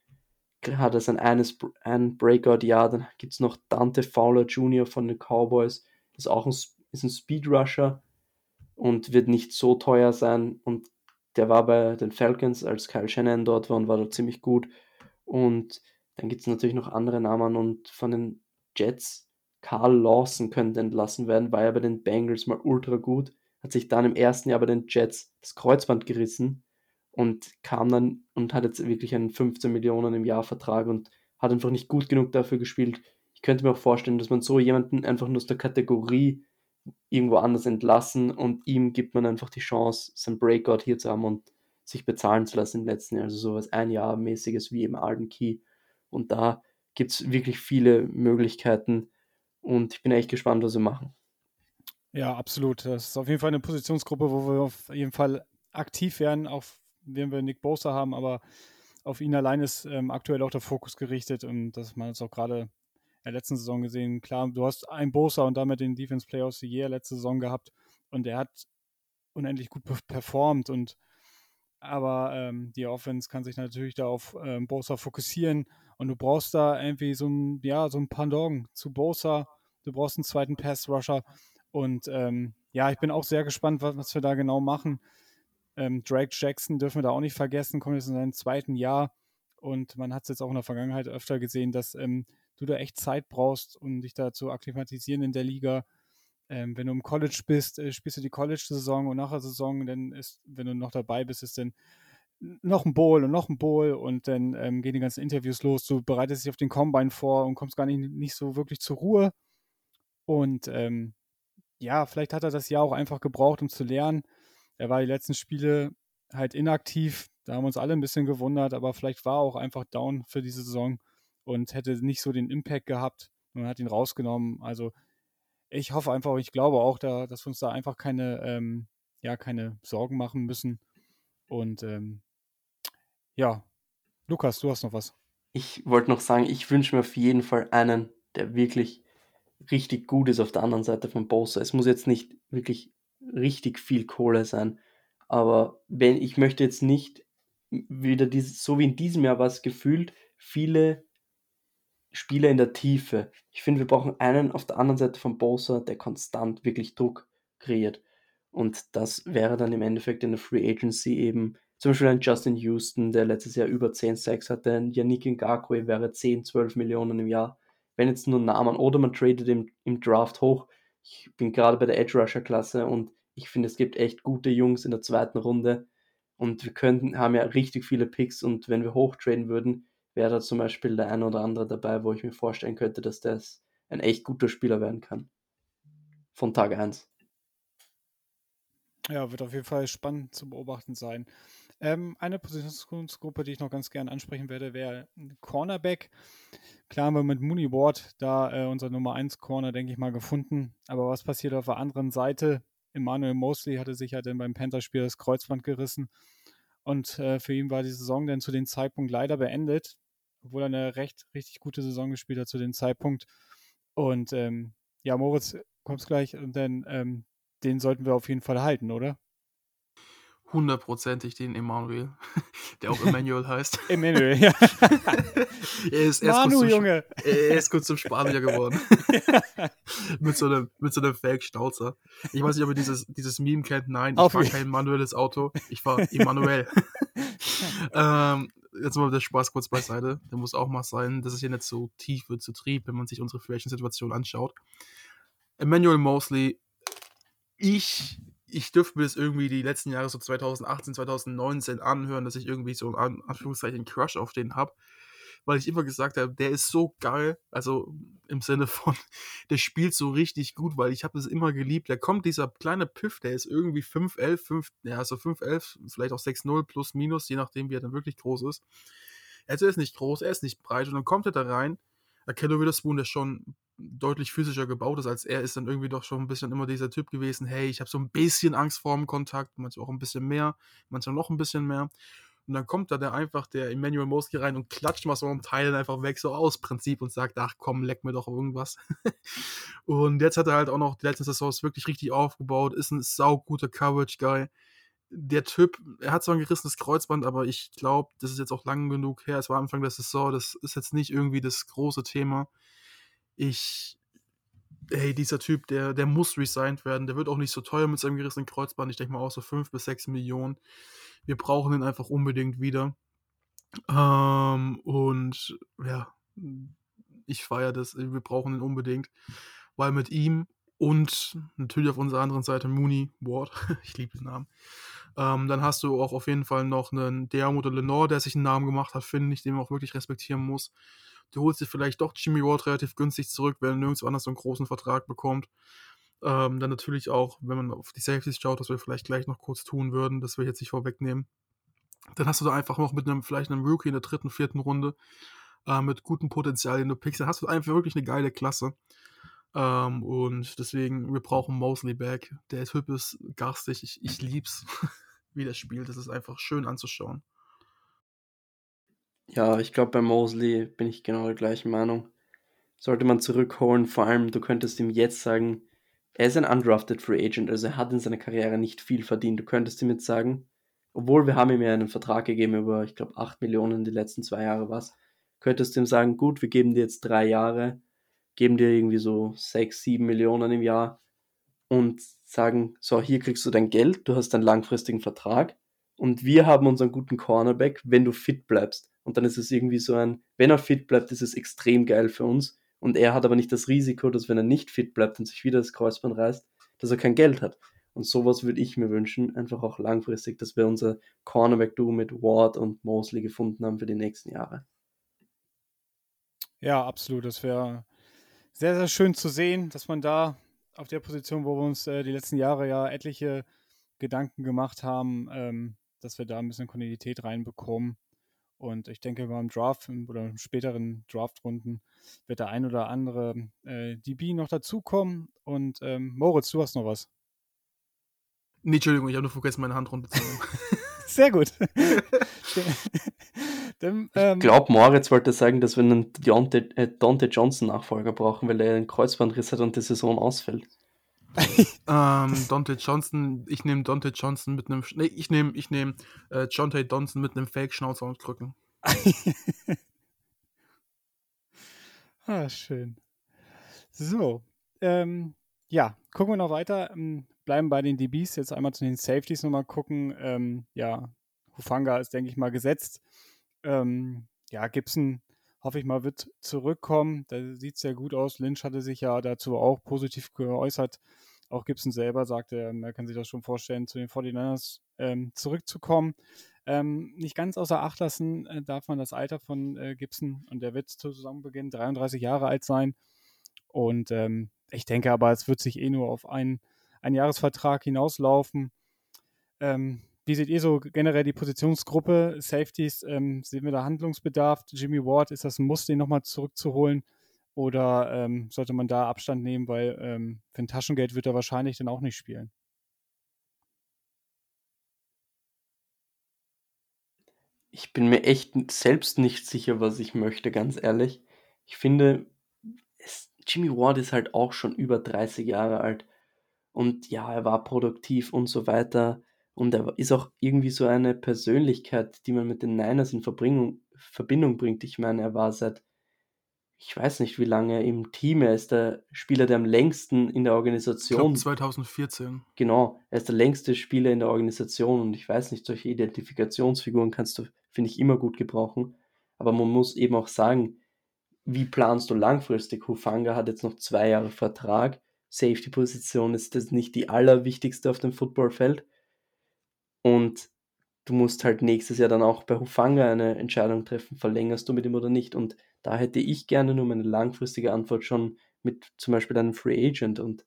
hat er sein eines ein Breakout-Jahr. Dann gibt es noch Dante Fowler Jr. von den Cowboys, ist auch ein, ist ein Speedrusher, und wird nicht so teuer sein. Und der war bei den Falcons, als Kyle Shannon dort war und war dort ziemlich gut. Und dann gibt es natürlich noch andere Namen und von den Jets, Carl Lawson könnte entlassen werden, war ja bei den Bengals mal ultra gut, hat sich dann im ersten Jahr bei den Jets das Kreuzband gerissen und kam dann und hat jetzt wirklich einen 15 Millionen im Jahr Vertrag und hat einfach nicht gut genug dafür gespielt. Ich könnte mir auch vorstellen, dass man so jemanden einfach nur aus der Kategorie irgendwo anders entlassen und ihm gibt man einfach die Chance, sein Breakout hier zu haben und sich bezahlen zu lassen im letzten Jahr. Also sowas ein Jahr mäßiges wie im Alden Key. Und da gibt es wirklich viele Möglichkeiten und ich bin echt gespannt, was wir machen. Ja, absolut. Das ist auf jeden Fall eine Positionsgruppe, wo wir auf jeden Fall aktiv werden, auch wenn wir Nick Bosa haben, aber auf ihn allein ist ähm, aktuell auch der Fokus gerichtet und dass man es auch gerade der letzten Saison gesehen. Klar, du hast einen Bosa und damit den Defense Player of the Year letzte Saison gehabt und er hat unendlich gut performt und aber ähm, die Offense kann sich natürlich da auf ähm, Bosa fokussieren und du brauchst da irgendwie so ein, ja, so ein Pandong zu Bosa. Du brauchst einen zweiten Pass-Rusher und ähm, ja, ich bin auch sehr gespannt, was, was wir da genau machen. Ähm, Drake Jackson dürfen wir da auch nicht vergessen, kommt jetzt in seinem zweiten Jahr und man hat es jetzt auch in der Vergangenheit öfter gesehen, dass ähm, du da echt Zeit brauchst, um dich da zu akklimatisieren in der Liga. Ähm, wenn du im College bist, äh, spielst du die College-Saison und nach der Saison, dann ist, wenn du noch dabei bist, ist dann noch ein Bowl und noch ein Bowl und dann ähm, gehen die ganzen Interviews los. Du bereitest dich auf den Combine vor und kommst gar nicht, nicht so wirklich zur Ruhe. Und ähm, ja, vielleicht hat er das Jahr auch einfach gebraucht, um zu lernen. Er war die letzten Spiele halt inaktiv. Da haben uns alle ein bisschen gewundert, aber vielleicht war er auch einfach down für diese Saison und hätte nicht so den Impact gehabt. und hat ihn rausgenommen. Also ich hoffe einfach, ich glaube auch, da, dass wir uns da einfach keine, ähm, ja, keine Sorgen machen müssen. Und ähm, ja, Lukas, du hast noch was. Ich wollte noch sagen, ich wünsche mir auf jeden Fall einen, der wirklich richtig gut ist auf der anderen Seite von Bosa. Es muss jetzt nicht wirklich richtig viel Kohle sein, aber wenn ich möchte jetzt nicht wieder dieses, so wie in diesem Jahr war es gefühlt, viele Spieler in der Tiefe. Ich finde, wir brauchen einen auf der anderen Seite von Bosa, der konstant wirklich Druck kreiert. Und das wäre dann im Endeffekt in der Free Agency eben zum Beispiel ein Justin Houston, der letztes Jahr über 10 Sacks hatte, ein Yannick Ngakwe wäre 10, 12 Millionen im Jahr. Wenn jetzt nur Namen oder man tradet im, im Draft hoch. Ich bin gerade bei der Edge Rusher Klasse und ich finde, es gibt echt gute Jungs in der zweiten Runde. Und wir könnten, haben ja richtig viele Picks und wenn wir hochtraden würden, wäre da zum Beispiel der ein oder andere dabei, wo ich mir vorstellen könnte, dass das ein echt guter Spieler werden kann. Von Tag 1. Ja, wird auf jeden Fall spannend zu beobachten sein. Ähm, eine Positionsgruppe, die ich noch ganz gerne ansprechen werde, wäre Cornerback. Klar haben wir mit Mooney Ward da äh, unser Nummer 1 Corner, denke ich mal, gefunden. Aber was passiert auf der anderen Seite? Emmanuel Mosley hatte sich ja dann beim Panther-Spiel das Kreuzband gerissen. Und äh, für ihn war die Saison dann zu dem Zeitpunkt leider beendet, obwohl er eine recht, richtig gute Saison gespielt hat zu dem Zeitpunkt. Und ähm, ja, Moritz, kommst gleich, und dann ähm, den sollten wir auf jeden Fall halten, oder? hundertprozentig den Emanuel, der auch Emmanuel heißt. Emmanuel, ja. er ist, er Manu, zum, Junge. Er ist gut zum Spanier geworden. mit so einem, mit so einem Fake-Schnauzer. Ich weiß nicht, ob ihr dieses, dieses Meme kennt. Nein, ich fahre kein manuelles Auto. Ich fahre Emanuel. ähm, jetzt mal der Spaß kurz beiseite. Der muss auch mal sein, dass es hier nicht so tief wird zu Trieb, wenn man sich unsere Fashion-Situation anschaut. Emmanuel Mosley, ich ich dürfte mir das irgendwie die letzten Jahre, so 2018, 2019 anhören, dass ich irgendwie so einen Anführungszeichen Crush auf den habe. Weil ich immer gesagt habe, der ist so geil. Also im Sinne von, der spielt so richtig gut, weil ich habe es immer geliebt. Da kommt dieser kleine Piff, der ist irgendwie 5'11, 5, ja, also 5'11, vielleicht auch 6'0 plus minus, je nachdem, wie er dann wirklich groß ist. Also er ist nicht groß, er ist nicht breit und dann kommt er da rein. Akello Witherspoon, der schon deutlich physischer gebaut ist als er, ist dann irgendwie doch schon ein bisschen immer dieser Typ gewesen, hey, ich habe so ein bisschen Angst vor dem Kontakt, manchmal auch ein bisschen mehr, manchmal noch ein bisschen mehr. Und dann kommt da der einfach der Emmanuel Mosley rein und klatscht mal so einen Teil einfach weg, so aus Prinzip und sagt, ach komm, leck mir doch irgendwas. und jetzt hat er halt auch noch die letzten Saisons wirklich richtig aufgebaut, ist ein sauguter Coverage-Guy. Der Typ, er hat zwar ein gerissenes Kreuzband, aber ich glaube, das ist jetzt auch lang genug her. Es war Anfang der Saison, das ist jetzt nicht irgendwie das große Thema ich, hey, dieser Typ, der, der muss resigned werden. Der wird auch nicht so teuer mit seinem gerissenen Kreuzband. Ich denke mal auch so 5 bis 6 Millionen. Wir brauchen ihn einfach unbedingt wieder. Ähm, und ja, ich feiere das. Wir brauchen ihn unbedingt. Weil mit ihm und natürlich auf unserer anderen Seite Mooney Ward, ich liebe den Namen. Ähm, dann hast du auch auf jeden Fall noch einen oder Lenore, der sich einen Namen gemacht hat, finde ich, den man auch wirklich respektieren muss. Du holst dir vielleicht doch Jimmy Ward relativ günstig zurück, wenn er nirgendwo anders so einen großen Vertrag bekommt. Ähm, dann natürlich auch, wenn man auf die Safeties schaut, was wir vielleicht gleich noch kurz tun würden, das will ich jetzt nicht vorwegnehmen. Dann hast du da einfach noch mit einem, vielleicht einem Rookie in der dritten, vierten Runde äh, mit gutem Potenzial, den du pickst, dann hast du einfach wirklich eine geile Klasse. Ähm, und deswegen, wir brauchen Mosley back. Der Typ ist garstig. Ich, ich lieb's, wie der spielt. Das ist einfach schön anzuschauen. Ja, ich glaube, bei Mosley bin ich genau der gleichen Meinung. Sollte man zurückholen, vor allem, du könntest ihm jetzt sagen, er ist ein undrafted Free Agent, also er hat in seiner Karriere nicht viel verdient. Du könntest ihm jetzt sagen, obwohl wir haben ihm ja einen Vertrag gegeben über, ich glaube, 8 Millionen die letzten zwei Jahre was, könntest du ihm sagen, gut, wir geben dir jetzt drei Jahre, geben dir irgendwie so 6, 7 Millionen im Jahr und sagen, so, hier kriegst du dein Geld, du hast einen langfristigen Vertrag und wir haben unseren guten Cornerback, wenn du fit bleibst. Und dann ist es irgendwie so ein, wenn er fit bleibt, ist es extrem geil für uns. Und er hat aber nicht das Risiko, dass wenn er nicht fit bleibt und sich wieder das Kreuzband reißt, dass er kein Geld hat. Und sowas würde ich mir wünschen, einfach auch langfristig, dass wir unser Cornerback-Duo mit Ward und Mosley gefunden haben für die nächsten Jahre. Ja, absolut. Das wäre sehr, sehr schön zu sehen, dass man da auf der Position, wo wir uns äh, die letzten Jahre ja etliche Gedanken gemacht haben, ähm, dass wir da ein bisschen Kontinuität reinbekommen. Und ich denke, beim Draft oder in späteren Draftrunden wird der ein oder andere äh, DB noch dazukommen. Und ähm, Moritz, du hast noch was. Nee, Entschuldigung, ich habe nur vergessen, meine Hand runterzunehmen. Sehr gut. Dann, ähm, ich glaube, Moritz wollte sagen, dass wir einen Deontay, äh, Dante Johnson Nachfolger brauchen, weil er einen Kreuzbandriss hat und die Saison ausfällt. ähm, Dante Johnson, ich nehme Dante Johnson mit einem, nee, ich nehme, ich nehme äh, Jonte Johnson mit einem Fake-Schnauzer und Krücken. ah, schön. So, ähm, ja, gucken wir noch weiter. Ähm, bleiben bei den DBs. Jetzt einmal zu den Safeties nochmal gucken. Ähm, ja, Hufanga ist, denke ich mal, gesetzt. Ähm, ja, Gibson, hoffe ich mal, wird zurückkommen. Da sieht es sehr gut aus. Lynch hatte sich ja dazu auch positiv geäußert. Auch Gibson selber sagte, er kann sich das schon vorstellen, zu den 49ers ähm, zurückzukommen. Ähm, nicht ganz außer Acht lassen äh, darf man das Alter von äh, Gibson und der wird zu Saisonbeginn 33 Jahre alt sein. Und ähm, ich denke aber, es wird sich eh nur auf einen, einen Jahresvertrag hinauslaufen. Ähm, wie seht ihr so generell die Positionsgruppe? Safeties, ähm, sehen wir da Handlungsbedarf? Jimmy Ward, ist das ein Muss, den nochmal zurückzuholen? Oder ähm, sollte man da Abstand nehmen, weil ähm, für ein Taschengeld wird er wahrscheinlich dann auch nicht spielen? Ich bin mir echt selbst nicht sicher, was ich möchte, ganz ehrlich. Ich finde, es, Jimmy Ward ist halt auch schon über 30 Jahre alt. Und ja, er war produktiv und so weiter. Und er ist auch irgendwie so eine Persönlichkeit, die man mit den Niners in Verbringung, Verbindung bringt. Ich meine, er war seit, ich weiß nicht wie lange im Team. Er ist der Spieler, der am längsten in der Organisation. Ich glaub 2014. Genau, er ist der längste Spieler in der Organisation. Und ich weiß nicht, solche Identifikationsfiguren kannst du, finde ich, immer gut gebrauchen. Aber man muss eben auch sagen, wie planst du langfristig? Hufanga hat jetzt noch zwei Jahre Vertrag. Safety-Position ist das nicht die allerwichtigste auf dem Footballfeld. Und du musst halt nächstes Jahr dann auch bei Hufanga eine Entscheidung treffen, verlängerst du mit ihm oder nicht. Und da hätte ich gerne nur meine langfristige Antwort schon mit zum Beispiel einem Free Agent und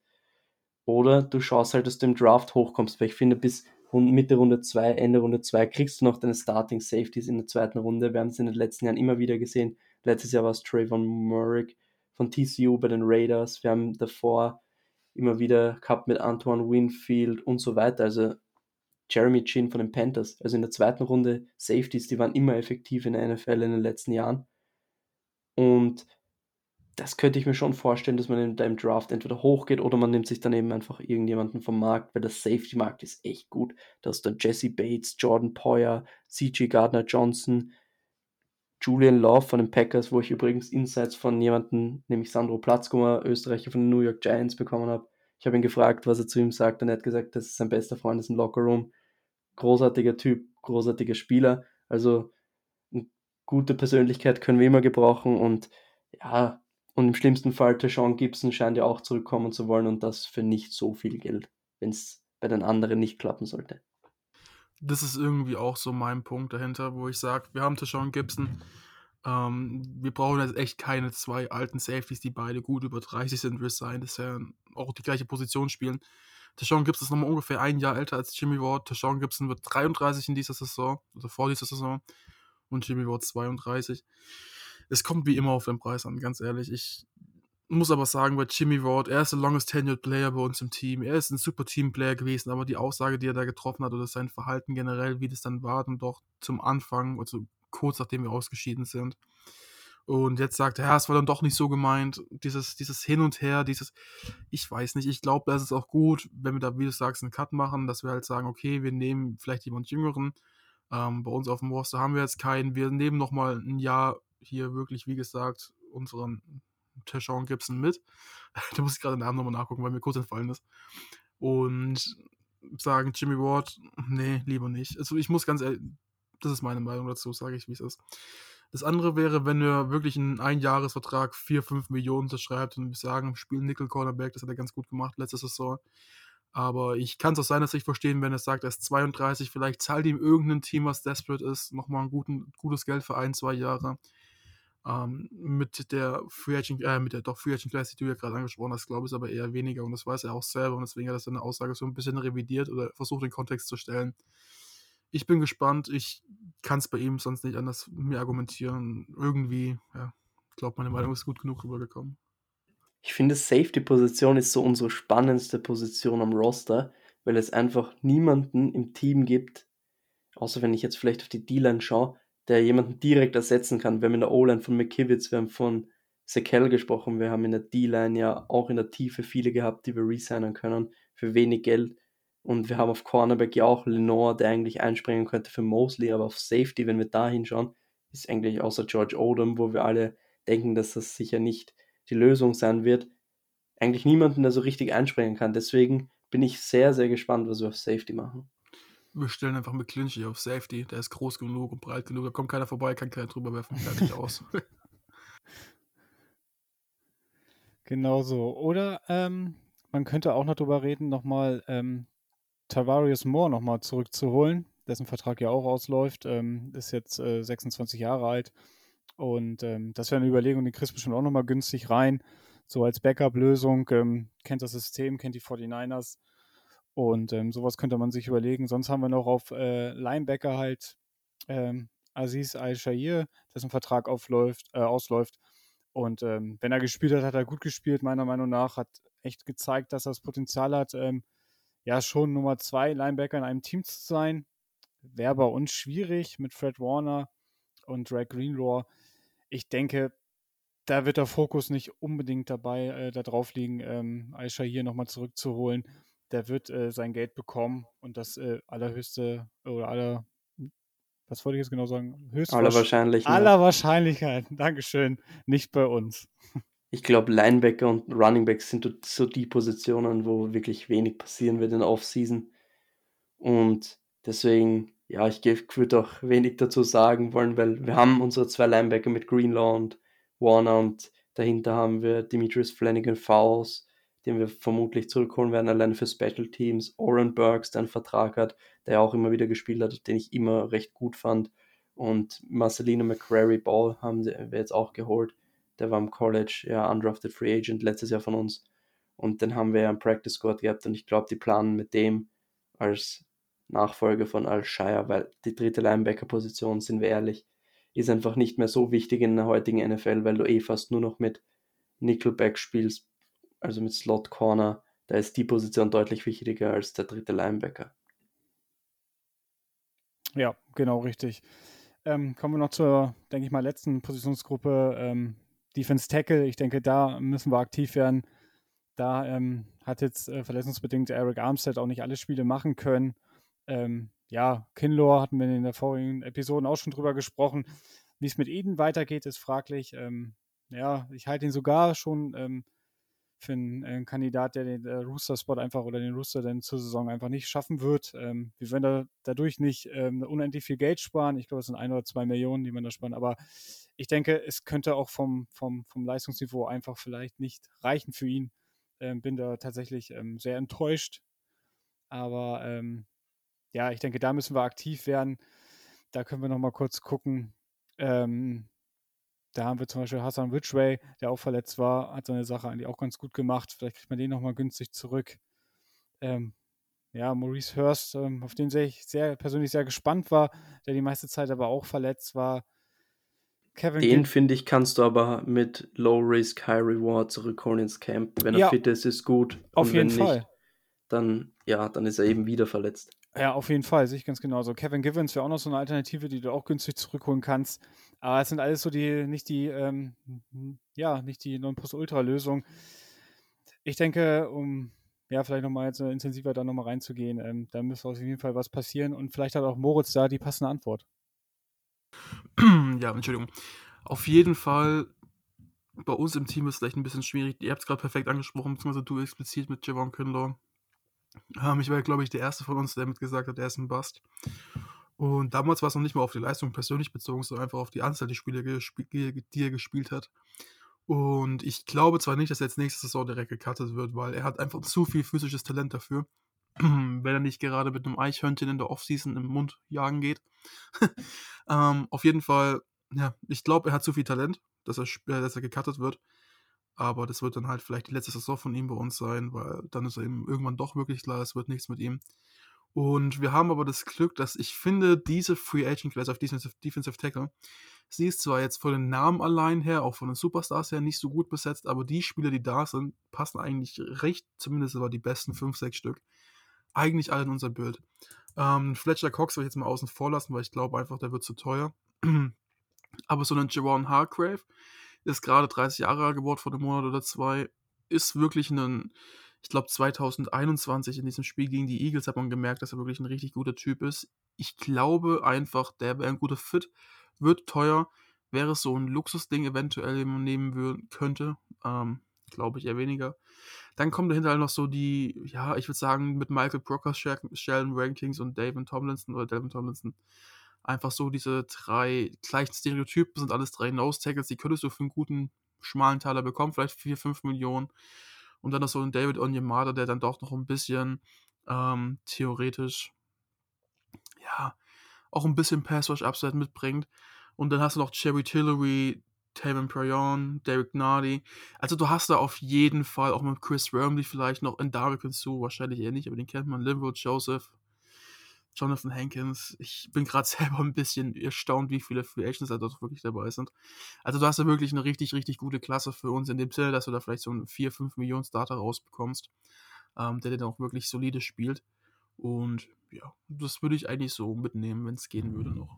oder du schaust halt, dass du im Draft hochkommst, weil ich finde, bis Mitte Runde 2, Ende Runde 2 kriegst du noch deine Starting Safeties in der zweiten Runde. Wir haben es in den letzten Jahren immer wieder gesehen. Letztes Jahr war es Trayvon Murray von TCU bei den Raiders. Wir haben davor immer wieder gehabt mit Antoine Winfield und so weiter. Also Jeremy Chin von den Panthers. Also in der zweiten Runde Safeties, die waren immer effektiv in der NFL in den letzten Jahren. Und das könnte ich mir schon vorstellen, dass man in deinem Draft entweder hochgeht oder man nimmt sich dann eben einfach irgendjemanden vom Markt, weil der Safety-Markt ist echt gut. Da ist dann Jesse Bates, Jordan Poyer, CJ Gardner Johnson, Julian Love von den Packers, wo ich übrigens Insights von jemandem, nämlich Sandro Platzkummer, Österreicher von den New York Giants, bekommen habe. Ich habe ihn gefragt, was er zu ihm sagt, und er hat gesagt, das ist sein bester Freund ist im Lockerroom. Großartiger Typ, großartiger Spieler. Also eine gute Persönlichkeit können wir immer gebrauchen und ja, und im schlimmsten Fall Tashawn Gibson scheint ja auch zurückkommen zu wollen und das für nicht so viel Geld, wenn es bei den anderen nicht klappen sollte. Das ist irgendwie auch so mein Punkt dahinter, wo ich sage, wir haben Tashawn Gibson, ähm, wir brauchen jetzt echt keine zwei alten Safeties, die beide gut über 30 sind, resign, das ja auch die gleiche Position spielen. Tashawn Gibson ist nochmal ungefähr ein Jahr älter als Jimmy Ward. Tashawn Gibson wird 33 in dieser Saison, also vor dieser Saison. Und Jimmy Ward 32. Es kommt wie immer auf den Preis an, ganz ehrlich. Ich muss aber sagen, bei Jimmy Ward, er ist der longest tenured Player bei uns im Team. Er ist ein super Teamplayer gewesen, aber die Aussage, die er da getroffen hat oder sein Verhalten generell, wie das dann war, dann doch zum Anfang, also kurz nachdem wir ausgeschieden sind. Und jetzt sagt er, ja, es war dann doch nicht so gemeint. Dieses, dieses Hin und Her, dieses, ich weiß nicht, ich glaube, das ist auch gut, wenn wir da, wie du sagst, einen Cut machen, dass wir halt sagen, okay, wir nehmen vielleicht jemand Jüngeren. Ähm, bei uns auf dem Roster haben wir jetzt keinen. Wir nehmen nochmal ein Jahr hier wirklich, wie gesagt, unseren Tashawn Gibson mit. da muss ich gerade den Namen nochmal nachgucken, weil mir kurz entfallen ist. Und sagen Jimmy Ward, nee, lieber nicht. Also ich muss ganz ehrlich, das ist meine Meinung dazu, sage ich, wie es ist. Das andere wäre, wenn er wirklich einen Einjahresvertrag 4, 5 Millionen unterschreibt und wir sagen, spielen Nickel Cornerback, das hat er ganz gut gemacht letzte Saison. Aber ich kann es aus seiner Sicht verstehen, wenn er sagt, er ist 32, vielleicht zahlt ihm irgendein Team, was desperate ist, nochmal ein guten, gutes Geld für ein, zwei Jahre. Ähm, mit der Free Agent, äh, mit der doch Free Agent Class, die du ja gerade angesprochen hast, glaube ich, aber eher weniger und das weiß er auch selber und deswegen hat er seine Aussage so ein bisschen revidiert oder versucht, den Kontext zu stellen. Ich bin gespannt. Ich kann es bei ihm sonst nicht anders mir argumentieren. Irgendwie, ja, ich glaube, meine Meinung ist gut genug rübergekommen. Ich finde, Safety-Position ist so unsere spannendste Position am Roster, weil es einfach niemanden im Team gibt, außer wenn ich jetzt vielleicht auf die D-Line schaue, der jemanden direkt ersetzen kann. Wir haben in der O-Line von McKivitz, wir haben von Sekel gesprochen, wir haben in der D-Line ja auch in der Tiefe viele gehabt, die wir resignen können für wenig Geld. Und wir haben auf Cornerback ja auch Lenore, der eigentlich einspringen könnte für Mosley, aber auf Safety, wenn wir da hinschauen, ist eigentlich außer George Odom, wo wir alle denken, dass das sicher nicht die Lösung sein wird, eigentlich niemanden, der so richtig einspringen kann. Deswegen bin ich sehr, sehr gespannt, was wir auf Safety machen. Wir stellen einfach mit Clinchy auf Safety. Der ist groß genug und breit genug. Da kommt keiner vorbei, kann keiner drüber werfen. Fertig aus. Genau so. Oder ähm, man könnte auch noch drüber reden, nochmal ähm, Tavarius Moore nochmal zurückzuholen, dessen Vertrag ja auch ausläuft. Ähm, ist jetzt äh, 26 Jahre alt. Und ähm, das wäre eine Überlegung, den kriegst du bestimmt auch nochmal günstig rein. So als Backup-Lösung. Ähm, kennt das System, kennt die 49ers. Und ähm, sowas könnte man sich überlegen. Sonst haben wir noch auf äh, Linebacker halt ähm, Aziz Al-Shair, dessen Vertrag aufläuft, äh, ausläuft. Und ähm, wenn er gespielt hat, hat er gut gespielt, meiner Meinung nach. Hat echt gezeigt, dass er das Potenzial hat, ähm, ja, schon Nummer zwei Linebacker in einem Team zu sein. Wäre bei uns schwierig mit Fred Warner und Drake Greenlaw. Ich denke, da wird der Fokus nicht unbedingt dabei äh, darauf liegen, ähm, Aisha hier nochmal zurückzuholen. Der wird äh, sein Geld bekommen und das äh, allerhöchste oder aller, was wollte ich jetzt genau sagen? Höchst aller Wahrscheinlichkeit. Aller Wahrscheinlichkeit. Dankeschön. Nicht bei uns. Ich glaube, Linebacker und Runningbacks sind so die Positionen, wo wirklich wenig passieren wird in der Offseason. Und deswegen ja, ich würde auch wenig dazu sagen wollen, weil wir haben unsere zwei Linebacker mit Greenlaw und Warner und dahinter haben wir Demetrius Flanagan Fowles, den wir vermutlich zurückholen werden, allein für Special Teams. Oren Burks, der einen Vertrag hat, der auch immer wieder gespielt hat, den ich immer recht gut fand. Und Marcelino McCrary Ball haben wir jetzt auch geholt. Der war im College, ja, undrafted Free Agent letztes Jahr von uns. Und den haben wir ja im Practice Squad gehabt und ich glaube, die planen mit dem als Nachfolger von Al-Shire, weil die dritte Linebacker-Position, sind wir ehrlich, ist einfach nicht mehr so wichtig in der heutigen NFL, weil du eh fast nur noch mit Nickelback spielst, also mit Slot Corner. Da ist die Position deutlich wichtiger als der dritte Linebacker. Ja, genau richtig. Ähm, kommen wir noch zur, denke ich mal, letzten Positionsgruppe, ähm, Defense Tackle. Ich denke, da müssen wir aktiv werden. Da ähm, hat jetzt äh, verletzungsbedingt Eric Armstead auch nicht alle Spiele machen können. Ähm, ja, Kinlaw hatten wir in den vorigen Episoden auch schon drüber gesprochen. Wie es mit Eden weitergeht, ist fraglich. Ähm, ja, ich halte ihn sogar schon ähm, für einen, einen, Kandidat, der den äh, Rooster-Spot einfach oder den Rooster dann zur Saison einfach nicht schaffen wird. Ähm, wir werden da, dadurch nicht ähm, unendlich viel Geld sparen. Ich glaube, es sind ein oder zwei Millionen, die man da sparen. Aber ich denke, es könnte auch vom, vom, vom Leistungsniveau einfach vielleicht nicht reichen für ihn. Ähm, bin da tatsächlich ähm, sehr enttäuscht. Aber ähm, ja, ich denke, da müssen wir aktiv werden. Da können wir noch mal kurz gucken. Ähm, da haben wir zum Beispiel Hassan Ridgway, der auch verletzt war, hat seine Sache eigentlich auch ganz gut gemacht. Vielleicht kriegt man den noch mal günstig zurück. Ähm, ja, Maurice Hurst, ähm, auf den ich sehr persönlich sehr gespannt war, der die meiste Zeit aber auch verletzt war. Kevin den finde ich, kannst du aber mit Low Risk, High Reward zurückholen ins Camp. Wenn er ja, fit ist, ist gut. Auf jeden Fall. Nicht, dann, ja, dann ist er eben wieder verletzt. Ja, auf jeden Fall, sehe ich ganz genauso. Kevin Givens wäre auch noch so eine Alternative, die du auch günstig zurückholen kannst. Aber es sind alles so die, nicht die, ähm, ja, nicht die Nonplusultra-Lösung. Ich denke, um ja, vielleicht nochmal jetzt intensiver da nochmal reinzugehen, ähm, da müsste auf jeden Fall was passieren und vielleicht hat auch Moritz da die passende Antwort. Ja, Entschuldigung. Auf jeden Fall, bei uns im Team ist es vielleicht ein bisschen schwierig. Ihr habt es gerade perfekt angesprochen, beziehungsweise du explizit mit Javon Kinlaw. Ähm, ich war, glaube ich, der Erste von uns, der mit gesagt hat, er ist ein Bust. Und damals war es noch nicht mal auf die Leistung persönlich bezogen, sondern einfach auf die Anzahl der Spiele, die er gespielt hat. Und ich glaube zwar nicht, dass er jetzt nächste Saison direkt gecuttet wird, weil er hat einfach zu viel physisches Talent dafür. Wenn er nicht gerade mit einem Eichhörnchen in der Offseason im Mund jagen geht. ähm, auf jeden Fall, ja, ich glaube, er hat zu viel Talent, dass er, äh, dass er gecuttet wird. Aber das wird dann halt vielleicht die letzte Saison von ihm bei uns sein, weil dann ist er eben irgendwann doch wirklich klar, es wird nichts mit ihm. Und wir haben aber das Glück, dass ich finde, diese Free Agent Class auf Defensive, Defensive Tackle, sie ist zwar jetzt von den Namen allein her, auch von den Superstars her nicht so gut besetzt, aber die Spieler, die da sind, passen eigentlich recht, zumindest aber die besten 5, 6 Stück, eigentlich alle in unser Bild. Ähm, Fletcher Cox will ich jetzt mal außen vor lassen, weil ich glaube einfach, der wird zu teuer. aber so ein Javon Hargrave ist gerade 30 Jahre alt geworden vor einem Monat oder zwei, ist wirklich ein ich glaube 2021 in diesem Spiel gegen die Eagles hat man gemerkt, dass er wirklich ein richtig guter Typ ist. Ich glaube einfach, der wäre ein guter Fit, wird teuer, wäre so ein Luxusding eventuell, den man nehmen würden, könnte. Ähm, glaube ich eher weniger. Dann kommt dahinter halt noch so die, ja, ich würde sagen, mit Michael Brockers, Sheldon Rankings und David Tomlinson oder Devin Tomlinson. Einfach so diese drei gleichen Stereotypen sind alles drei Nose-Tackles, die könntest du für einen guten schmalen Taler bekommen, vielleicht 4, 5 Millionen. Und dann noch so ein David Onyemata, der dann doch noch ein bisschen ähm, theoretisch, ja, auch ein bisschen Passwash-Upside mitbringt. Und dann hast du noch Cherry Tillery, Taman Prayon, Derek Nardi. Also du hast da auf jeden Fall auch mit Chris Wormley vielleicht noch in Darek hinzu, wahrscheinlich eher nicht, aber den kennt man, Linville Joseph, Jonathan Hankins. Ich bin gerade selber ein bisschen erstaunt, wie viele Free Agents da dort wirklich dabei sind. Also du hast da wirklich eine richtig, richtig gute Klasse für uns in dem Sinne, dass du da vielleicht so einen 4, 5 Millionen Starter rausbekommst, ähm, der dann auch wirklich solide spielt. Und ja, das würde ich eigentlich so mitnehmen, wenn es gehen würde noch.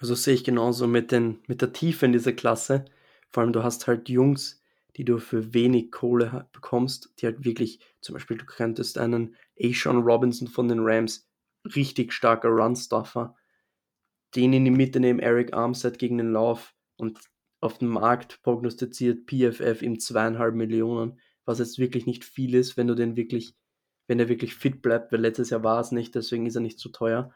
Also sehe ich genauso mit, den, mit der Tiefe in dieser Klasse. Vor allem, du hast halt Jungs, die du für wenig Kohle bekommst, die halt wirklich, zum Beispiel, du könntest einen Ashawn Robinson von den Rams richtig starker Run-Stuffer. Den in die Mitte nehmen Eric Armstead gegen den Lauf und auf dem Markt prognostiziert PFF ihm zweieinhalb Millionen, was jetzt wirklich nicht viel ist, wenn du den wirklich, wenn er wirklich fit bleibt, weil letztes Jahr war es nicht, deswegen ist er nicht zu teuer.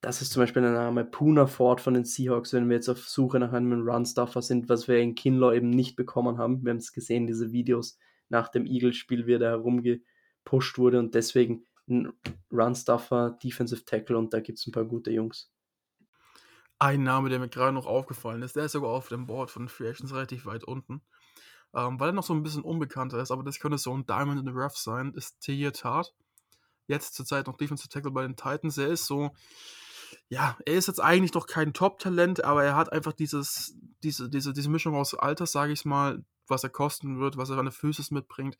Das ist zum Beispiel der Name Puna Ford von den Seahawks, wenn wir jetzt auf Suche nach einem Run-Stuffer sind, was wir in Kinlaw eben nicht bekommen haben. Wir haben es gesehen, diese Videos nach dem Eagles-Spiel, wie er da herumgepusht wurde und deswegen ein Run-Stuffer, Defensive Tackle und da gibt es ein paar gute Jungs. Ein Name, der mir gerade noch aufgefallen ist, der ist sogar auf dem Board von Free Agents relativ weit unten, ähm, weil er noch so ein bisschen unbekannter ist, aber das könnte so ein Diamond in the Rough sein, ist Tahir Tart. Jetzt zurzeit noch Defensive Tackle bei den Titans. Er ist so, ja, er ist jetzt eigentlich noch kein Top-Talent, aber er hat einfach dieses, diese, diese, diese Mischung aus Alters, sage ich mal, was er kosten wird, was er an der Physis mitbringt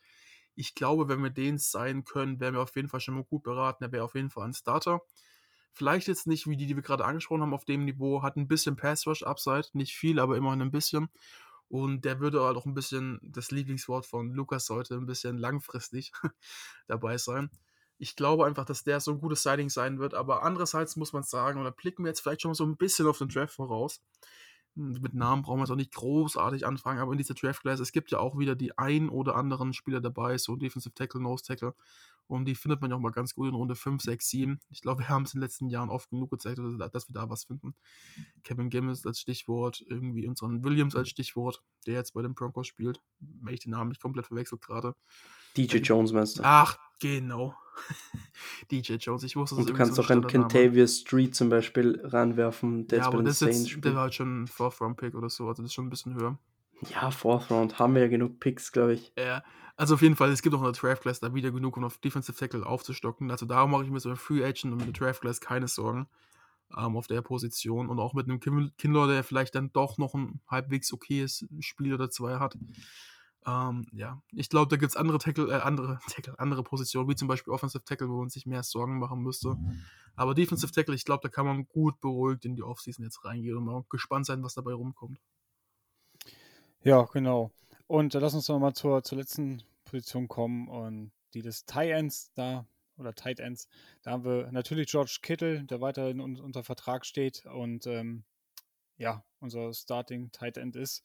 ich glaube, wenn wir den sein können, wären wir auf jeden Fall schon mal gut beraten. Er wäre auf jeden Fall ein Starter. Vielleicht jetzt nicht wie die, die wir gerade angesprochen haben, auf dem Niveau. Hat ein bisschen Pass-Rush-Upside. Nicht viel, aber immerhin ein bisschen. Und der würde halt auch ein bisschen, das Lieblingswort von Lukas sollte ein bisschen langfristig dabei sein. Ich glaube einfach, dass der so ein gutes Signing sein wird. Aber andererseits muss man sagen, oder blicken wir jetzt vielleicht schon mal so ein bisschen auf den Draft voraus mit Namen brauchen wir jetzt auch nicht großartig anfangen, aber in dieser Draft Class, es gibt ja auch wieder die ein oder anderen Spieler dabei, so Defensive Tackle, Nose Tackle. Und die findet man ja auch mal ganz gut in Runde 5, 6, 7. Ich glaube, wir haben es in den letzten Jahren oft genug gezeigt, dass wir da was finden. Kevin Gimmels als Stichwort, irgendwie unseren Williams als Stichwort, der jetzt bei den Broncos spielt. Wenn ich den Namen nicht komplett verwechselt gerade. DJ Jones meinst du? Ach, genau. DJ Jones, ich wusste Und du kannst so auch einen Kentavious Street zum Beispiel ranwerfen, der ja, aber das ist, der war halt schon ein Fourth Round Pick oder so, also das ist schon ein bisschen höher. Ja, Fourth Round haben wir ja genug Picks, glaube ich. Ja, also auf jeden Fall, es gibt auch in der Draft Class da wieder genug, um auf Defensive Tackle aufzustocken. Also da mache ich mir so ein Free Agent und mit der Draft Class keine Sorgen ähm, auf der Position. Und auch mit einem Kindler, der vielleicht dann doch noch ein halbwegs okayes Spiel oder zwei hat. Ähm, ja, ich glaube, da gibt es andere Tackle, äh, andere Tackle, andere Positionen, wie zum Beispiel Offensive Tackle, wo man sich mehr Sorgen machen müsste. Aber Defensive Tackle, ich glaube, da kann man gut beruhigt in die Offseason jetzt reingehen und mal gespannt sein, was dabei rumkommt. Ja, genau. Und äh, lass uns nochmal zur, zur letzten Position kommen und die des Tight Ends da oder Tight Ends. Da haben wir natürlich George Kittle, der weiterhin un unter Vertrag steht und ähm, ja, unser Starting Tight End ist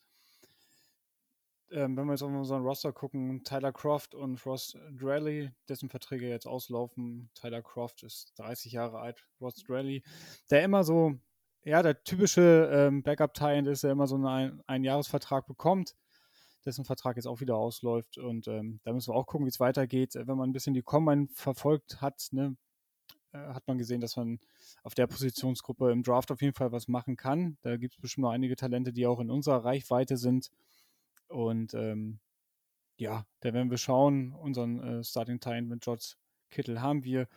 ähm, wenn wir jetzt auf unseren Roster gucken, Tyler Croft und Ross Drelly, dessen Verträge jetzt auslaufen. Tyler Croft ist 30 Jahre alt, Ross Drelly, der immer so, ja, der typische ähm, Backup-Tie ist, der immer so einen, einen Jahresvertrag bekommt, dessen Vertrag jetzt auch wieder ausläuft. Und ähm, da müssen wir auch gucken, wie es weitergeht. Wenn man ein bisschen die Combine verfolgt hat, ne, äh, hat man gesehen, dass man auf der Positionsgruppe im Draft auf jeden Fall was machen kann. Da gibt es bestimmt noch einige Talente, die auch in unserer Reichweite sind. Und ähm, ja, da werden wir schauen. Unseren äh, Starting Time mit George Kittle haben wir.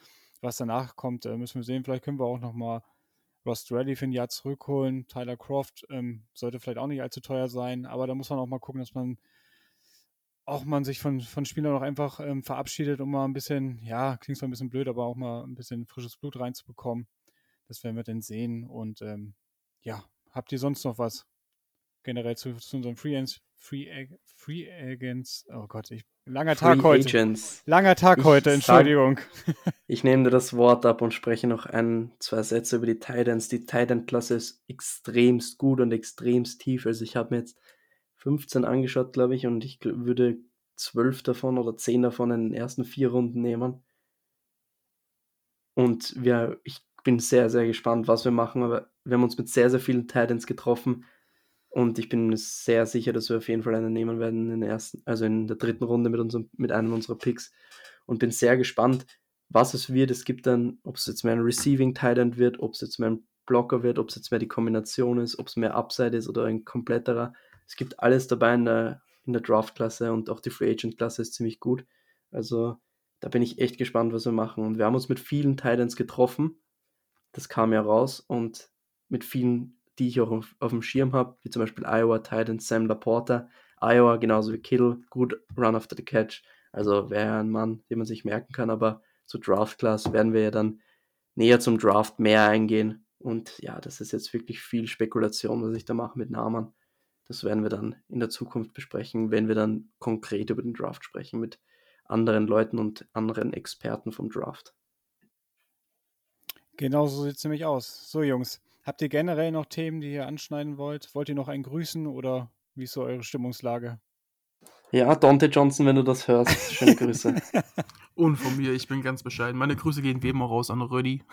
was danach kommt, äh, müssen wir sehen. Vielleicht können wir auch nochmal Ross Rally für ein Jahr zurückholen. Tyler Croft ähm, sollte vielleicht auch nicht allzu teuer sein, aber da muss man auch mal gucken, dass man auch man sich von, von Spielern auch einfach ähm, verabschiedet, um mal ein bisschen, ja, klingt zwar ein bisschen blöd, aber auch mal ein bisschen frisches Blut reinzubekommen. Das werden wir dann sehen. Und ähm, ja, habt ihr sonst noch was generell zu, zu unseren Free Agents? Free, Free Agents, oh Gott, ich, langer Free Tag heute. Agents. Langer Tag ich heute, Entschuldigung. Sag, ich nehme dir das Wort ab und spreche noch ein, zwei Sätze über die Titans. Die Titan-Klasse ist extremst gut und extremst tief. Also ich habe mir jetzt 15 angeschaut, glaube ich, und ich würde 12 davon oder 10 davon in den ersten vier Runden nehmen. Und wir, ich bin sehr, sehr gespannt, was wir machen, aber wir haben uns mit sehr, sehr vielen Titans getroffen und ich bin sehr sicher, dass wir auf jeden Fall einen nehmen werden in der ersten, also in der dritten Runde mit, unserem, mit einem unserer Picks und bin sehr gespannt, was es wird. Es gibt dann, ob es jetzt mehr ein Receiving Titan wird, ob es jetzt mehr ein Blocker wird, ob es jetzt mehr die Kombination ist, ob es mehr Upside ist oder ein kompletterer es gibt alles dabei in der, in der Draft-Klasse und auch die Free Agent-Klasse ist ziemlich gut. Also da bin ich echt gespannt, was wir machen. Und wir haben uns mit vielen Titans getroffen. Das kam ja raus und mit vielen, die ich auch auf, auf dem Schirm habe, wie zum Beispiel Iowa Titans, Sam Laporta. Iowa genauso wie Kittle, gut Run after the Catch. Also wäre ein Mann, den man sich merken kann, aber zur Draft-Class werden wir ja dann näher zum Draft mehr eingehen. Und ja, das ist jetzt wirklich viel Spekulation, was ich da mache mit Namen. Das werden wir dann in der Zukunft besprechen, wenn wir dann konkret über den Draft sprechen mit anderen Leuten und anderen Experten vom Draft. Genau so sieht es nämlich aus. So, Jungs, habt ihr generell noch Themen, die ihr anschneiden wollt? Wollt ihr noch einen grüßen oder wie ist so eure Stimmungslage? Ja, Dante Johnson, wenn du das hörst, schöne Grüße. Und von mir, ich bin ganz bescheiden. Meine Grüße gehen wie immer raus an Rödi.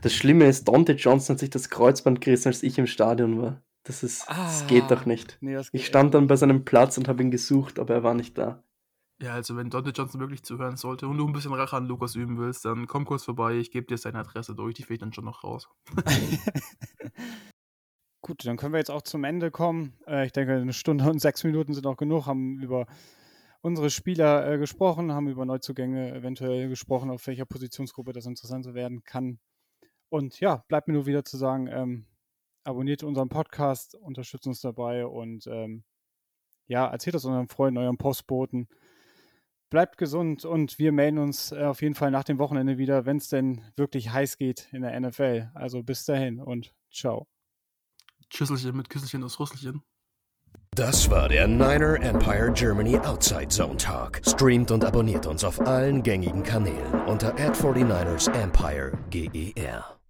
Das Schlimme ist, Dante Johnson hat sich das Kreuzband gerissen, als ich im Stadion war. Das ist, ah, das geht doch nicht. Nee, ich stand dann bei seinem Platz und habe ihn gesucht, aber er war nicht da. Ja, also wenn Dante Johnson wirklich zuhören sollte und du ein bisschen Rache an Lukas üben willst, dann komm kurz vorbei, ich gebe dir seine Adresse durch, die fehlt dann schon noch raus. Gut, dann können wir jetzt auch zum Ende kommen. Äh, ich denke, eine Stunde und sechs Minuten sind auch genug, haben über unsere Spieler äh, gesprochen, haben über Neuzugänge eventuell gesprochen, auf welcher Positionsgruppe das interessant werden kann. Und ja, bleibt mir nur wieder zu sagen, ähm, abonniert unseren Podcast, unterstützt uns dabei und ähm, ja, erzählt das euren Freunden, euren Postboten. Bleibt gesund und wir melden uns äh, auf jeden Fall nach dem Wochenende wieder, wenn es denn wirklich heiß geht in der NFL. Also bis dahin und ciao. Tschüsselchen mit Küsselchen aus Rüsselchen. Das war der Niner Empire Germany Outside Zone Talk. Streamt und abonniert uns auf allen gängigen Kanälen unter ad 49 ersempire GER.